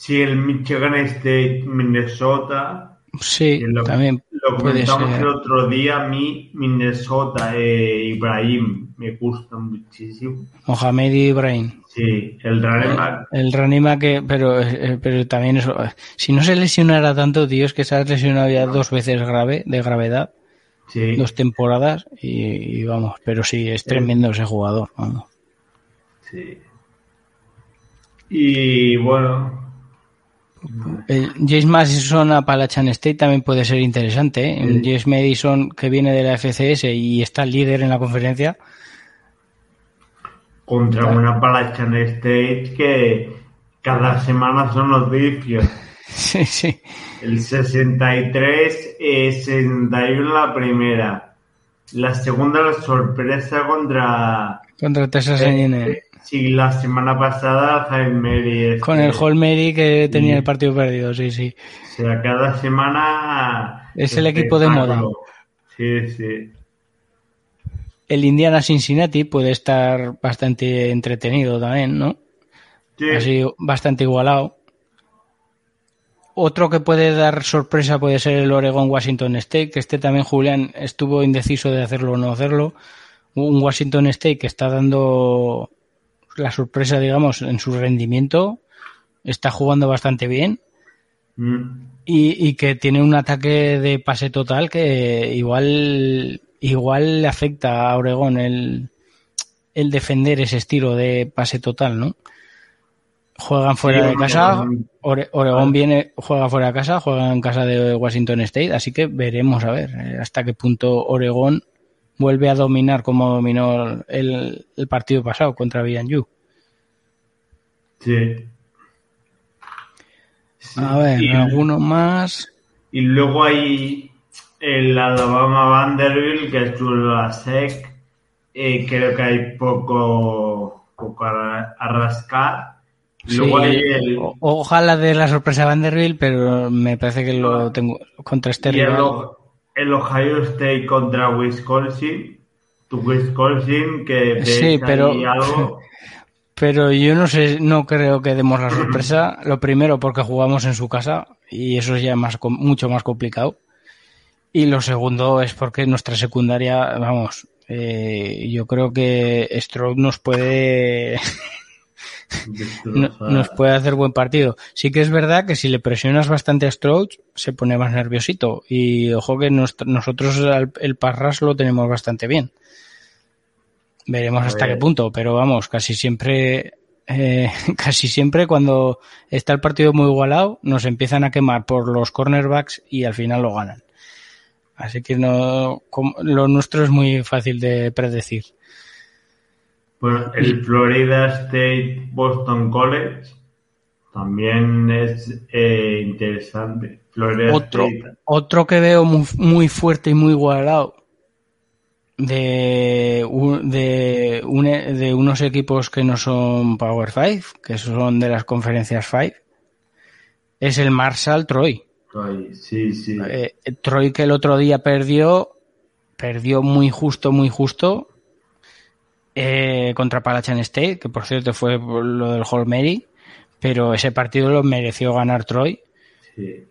Sí, el Michigan State, Minnesota. Sí, también. Lo comentamos el otro día, mi Minnesota, eh, Ibrahim, me gusta muchísimo. Mohamed Ibrahim. Sí, el Ranima. El, Ranima que, pero, pero también eso, si no se lesionara tanto, tío, es que se ha lesionado ya dos veces grave, de gravedad dos temporadas y, vamos, pero sí, es tremendo ese jugador. Vamos. Sí. Y bueno. El James Madison a Palachan State también puede ser interesante. ¿eh? James Madison que viene de la FCS y está líder en la conferencia. Contra una Palachan State que cada semana son los vicios. sí, sí. El 63 y 61 la primera. La segunda la sorpresa contra... Contra Texas eh, Sí, la semana pasada Jaime Con el Hall Mary que tenía el partido perdido, sí, sí. O sea, cada semana... Es el equipo de moda. Sí, sí. El Indiana Cincinnati puede estar bastante entretenido también, ¿no? Sí. Así bastante igualado. Otro que puede dar sorpresa puede ser el Oregon Washington State, que este también Julián estuvo indeciso de hacerlo o no hacerlo. Un Washington State que está dando la sorpresa, digamos, en su rendimiento, está jugando bastante bien mm. y, que tiene un ataque de pase total que igual, igual le afecta a Oregon el, el defender ese estilo de pase total, ¿no? Juegan fuera de casa. Oregón viene, juega fuera de casa, juega en casa de Washington State, así que veremos a ver eh, hasta qué punto Oregón vuelve a dominar como dominó el, partido pasado contra BYU. Sí. A ver, alguno más. Y luego hay el Alabama Vanderbilt, que es la SEC. Eh, creo que hay poco, poco a rascar Ojalá de la sorpresa de Vanderbilt, pero me parece que lo tengo contra este y El, Ohio State contra Wisconsin. Tu Wisconsin que sí, pero, algo. Pero yo no sé, no creo que demos la sorpresa. Lo primero porque jugamos en su casa y eso es ya más, mucho más complicado. Y lo segundo es porque nuestra secundaria, vamos, eh, yo creo que Stroke nos puede nos puede hacer buen partido. Sí que es verdad que si le presionas bastante a Stroke, se pone más nerviosito. Y ojo que nosotros el parras lo tenemos bastante bien. Veremos hasta qué punto, pero vamos, casi siempre, eh, casi siempre cuando está el partido muy igualado, nos empiezan a quemar por los cornerbacks y al final lo ganan. Así que no, lo nuestro es muy fácil de predecir. Bueno, el Florida State Boston College también es eh, interesante. otro, otro que veo muy, fuerte y muy igualado de, de, de unos equipos que no son Power 5, que son de las conferencias 5, es el Marshall Troy. Troy, sí, sí. Eh, Troy que el otro día perdió, perdió muy justo, muy justo eh, contra Palachan State, que por cierto fue lo del Hall Mary, pero ese partido lo mereció ganar Troy. sí.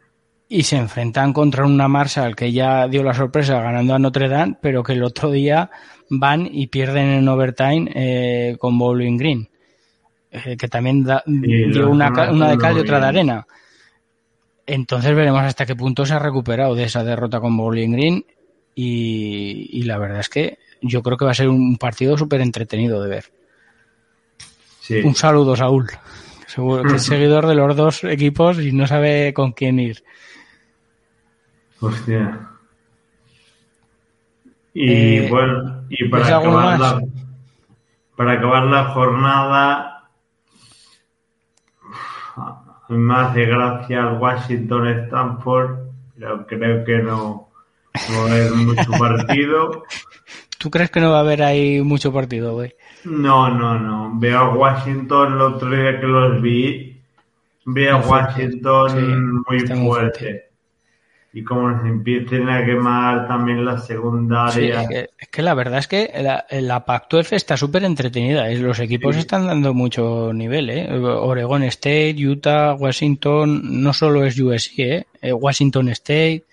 Y se enfrentan contra una Marshall que ya dio la sorpresa ganando a Notre Dame, pero que el otro día van y pierden en overtime eh, con Bowling Green, eh, que también da- dio una, una de cal y otra de arena. Entonces veremos hasta qué punto se ha recuperado de esa derrota con Bowling Green y, y la verdad es que yo creo que va a ser un partido súper entretenido de ver. sí. Un saludo, Saúl. Seguro que es seguidor de los dos equipos y no sabe con quién ir. Hostia. Y Eh, bueno, y ¿ves para acabar, la, para acabar la jornada, me hace gracia el Washington Stanford, pero creo que no, no va a haber mucho partido. ¿Tú crees que no va a haber ahí mucho partido, güey? No, no, no. Veo a Washington el otro día que los vi. Veo a Washington sí, muy fuerte. Y como se empiecen a quemar también la Sí, secundaria. es, que, es que la verdad es que la, la Pac-12 está súper entretenida. ¿eh? Los equipos Sí. están dando mucho nivel. ¿eh? Oregon State, Utah, Washington, no solo es USC, ¿eh? Eh, Washington State.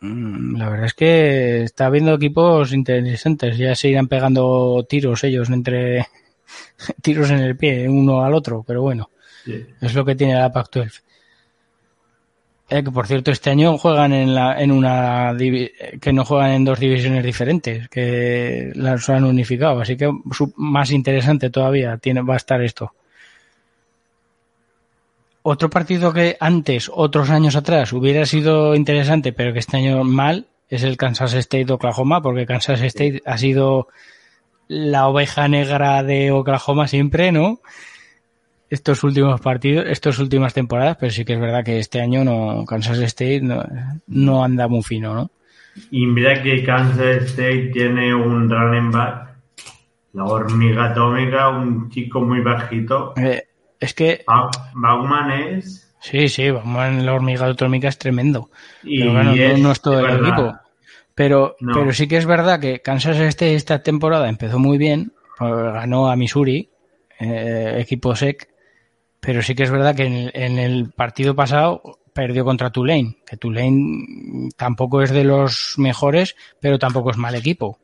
Mm, La verdad es que está habiendo equipos interesantes. Ya se irán pegando tiros ellos entre tiros en el pie uno al otro, pero bueno. Sí. Es lo que tiene la Pac-12. Eh, que por cierto, este año juegan en, la, en una que no juegan en dos divisiones diferentes, que las han unificado, así que más interesante todavía tiene, va a estar esto. Otro partido que antes, otros años atrás, hubiera sido interesante, pero que este año mal, es el Kansas State Oklahoma, porque Kansas State ha sido la oveja negra de Oklahoma siempre, ¿no? estos últimos partidos, estas últimas temporadas, pero sí que es verdad que este año no Kansas State no, no anda muy fino, ¿no? Y mira que Kansas State tiene un running back, la hormiga atómica, un chico muy bajito. Eh, es que Ba- Bauman es. sí, sí, en la hormiga atómica es tremendo. Y pero bueno, no, es no es todo el verdad. equipo. Pero, No. pero sí que es verdad que Kansas State esta temporada empezó muy bien, pues ganó a Missouri, eh, equipo SEC, pero sí que es verdad que en el, en el partido pasado perdió contra Tulane, que Tulane tampoco es de los mejores, pero tampoco es mal equipo.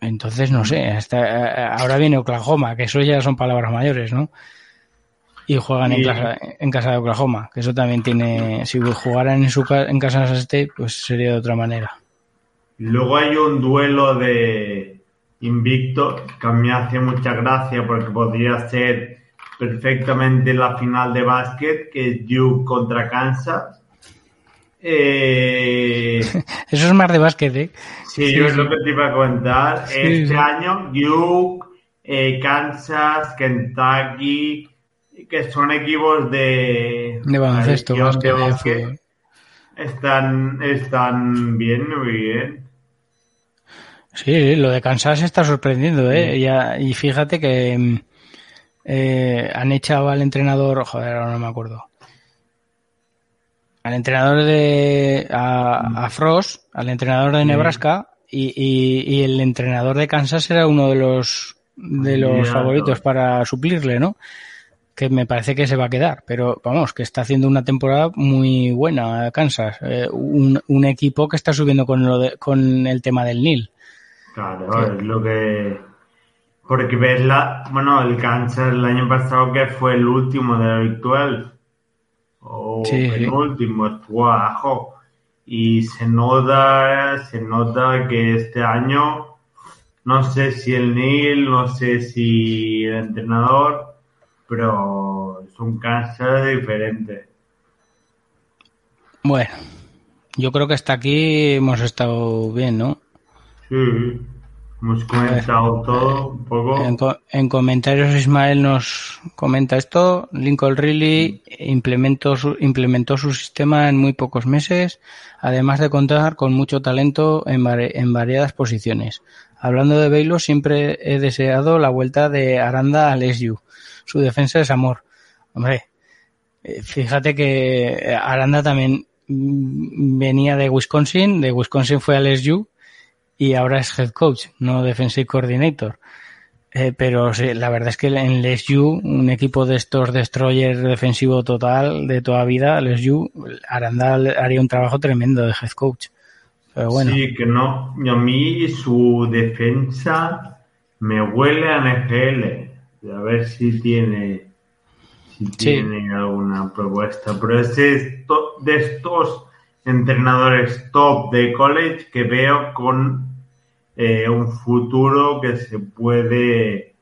Entonces, no sé, hasta, ahora viene Oklahoma, que eso ya son palabras mayores, ¿no? Y juegan en, casa, en casa de Oklahoma, que eso también tiene, si jugaran en, su, en casa de State, pues sería de otra manera. Luego hay un duelo de invicto que a mí me hace mucha gracia porque podría ser perfectamente la final de básquet, que es Duke contra Kansas. Eh, Eso es más de básquet, ¿eh? sí, Sí, es sí. lo que te iba a comentar. Sí, este año Duke, eh, Kansas, Kentucky, que son equipos de, De baloncesto, más que de básquet, están, están bien, muy bien. Sí, lo de Kansas está sorprendiendo, ¿eh? Ya- y fíjate que mm, eh, han echado al entrenador, joder, ahora no me acuerdo. Al entrenador de. a, a Frost, al entrenador de Sí. Nebraska, y, y- y el entrenador de Kansas era uno de los de los favoritos para suplirle, ¿no? Que me parece que se va a quedar, pero vamos, que está haciendo una temporada muy buena Kansas. Eh, un, un equipo que está subiendo con, lo de- con el tema del Nil. Claro, Sí. es lo que. Porque ves la. Bueno, el Kansas el año pasado que fue el último de la 12. O Sí, sí. el último, estuvo abajo. Y se nota, se nota que este año, no sé si el Neil, no sé si el entrenador, pero es un Kansas diferente. Bueno, yo creo que hasta aquí hemos estado bien, ¿no? Sí, hemos comentado todo un poco. En, co- en comentarios Ismael nos comenta esto. Lincoln Riley implementó su, implementó su sistema en muy pocos meses, además de contar con mucho talento en, vari- en variadas posiciones. Hablando de Baylor, siempre he deseado la vuelta de Aranda al SU. Su defensa es amor. Hombre, Eh, fíjate que Aranda también mm, venía de Wisconsin, de Wisconsin fue al SU y ahora es head coach, no defensive coordinator. Eh, pero sí, la verdad es que en LSU, un equipo de estos destroyers defensivo total de toda vida, LSU, Aranda haría un trabajo tremendo de head coach. Pero bueno. Sí, que no. A mí su defensa me huele a NFL. A ver si tiene si tiene alguna propuesta. Pero es de estos entrenadores top de college que veo con eh, un futuro que se puede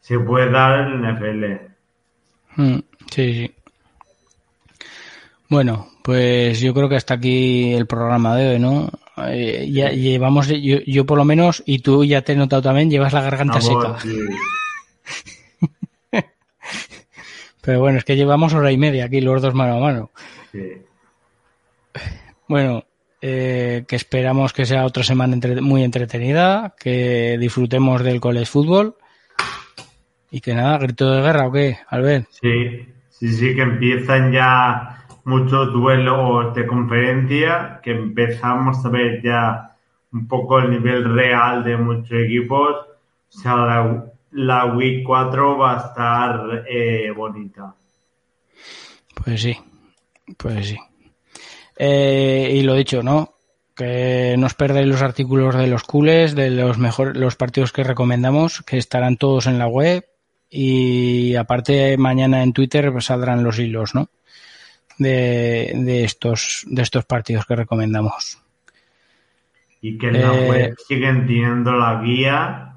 se puede dar en la NFL. Mm, sí, sí. Bueno, pues yo creo que hasta aquí el programa de hoy, ¿no? Eh, ya llevamos, yo, yo, por lo menos, y tú ya te he notado también, llevas la garganta seca. Pero bueno, es que llevamos hora y media aquí los dos mano a mano. Sí. Bueno, eh, que esperamos que sea otra semana muy entretenida, que disfrutemos del college fútbol y que nada, grito de guerra o qué, Albert. Sí, sí, sí, que empiezan ya muchos duelos de conferencia, que empezamos a ver ya un poco el nivel real de muchos equipos. O sea, la, la Week 4 va a estar eh, bonita. Pues sí, pues sí. Eh, y lo dicho, ¿no? Que no os perdáis los artículos de los cules, de los mejores, los partidos que recomendamos, que estarán todos en la web. Y aparte mañana en Twitter saldrán los hilos, ¿no? De, de estos, de estos partidos que recomendamos. Y que en la eh, web siguen teniendo la guía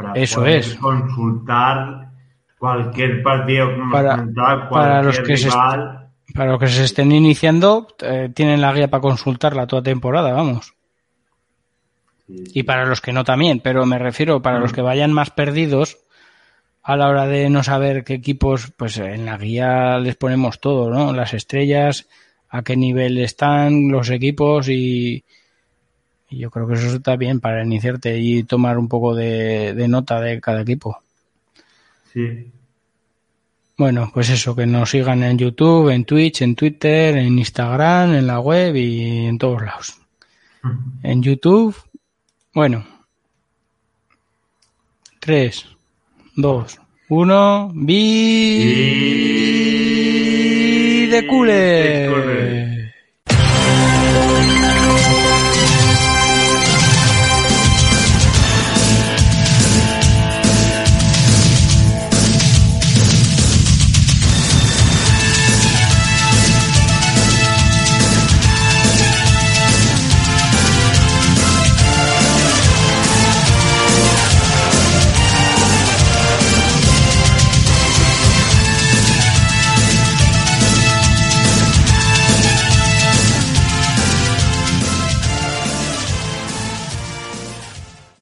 para eso es. consultar cualquier partido para, para los que rival. Para los que se estén iniciando, eh, tienen la guía para consultarla toda temporada, vamos. Y para los que no también, pero me refiero para los mm. que vayan más perdidos a la hora de no saber qué equipos, pues en la guía les ponemos todo, ¿no? Las estrellas, a qué nivel están los equipos y, yo creo que eso está bien para iniciarte y tomar un poco de, de nota de cada equipo. Sí, bueno, pues eso, que nos sigan en YouTube, en Twitch, en Twitter, en Instagram, en la web y en todos lados. En YouTube, bueno. 3, 2, 1, vi de cule.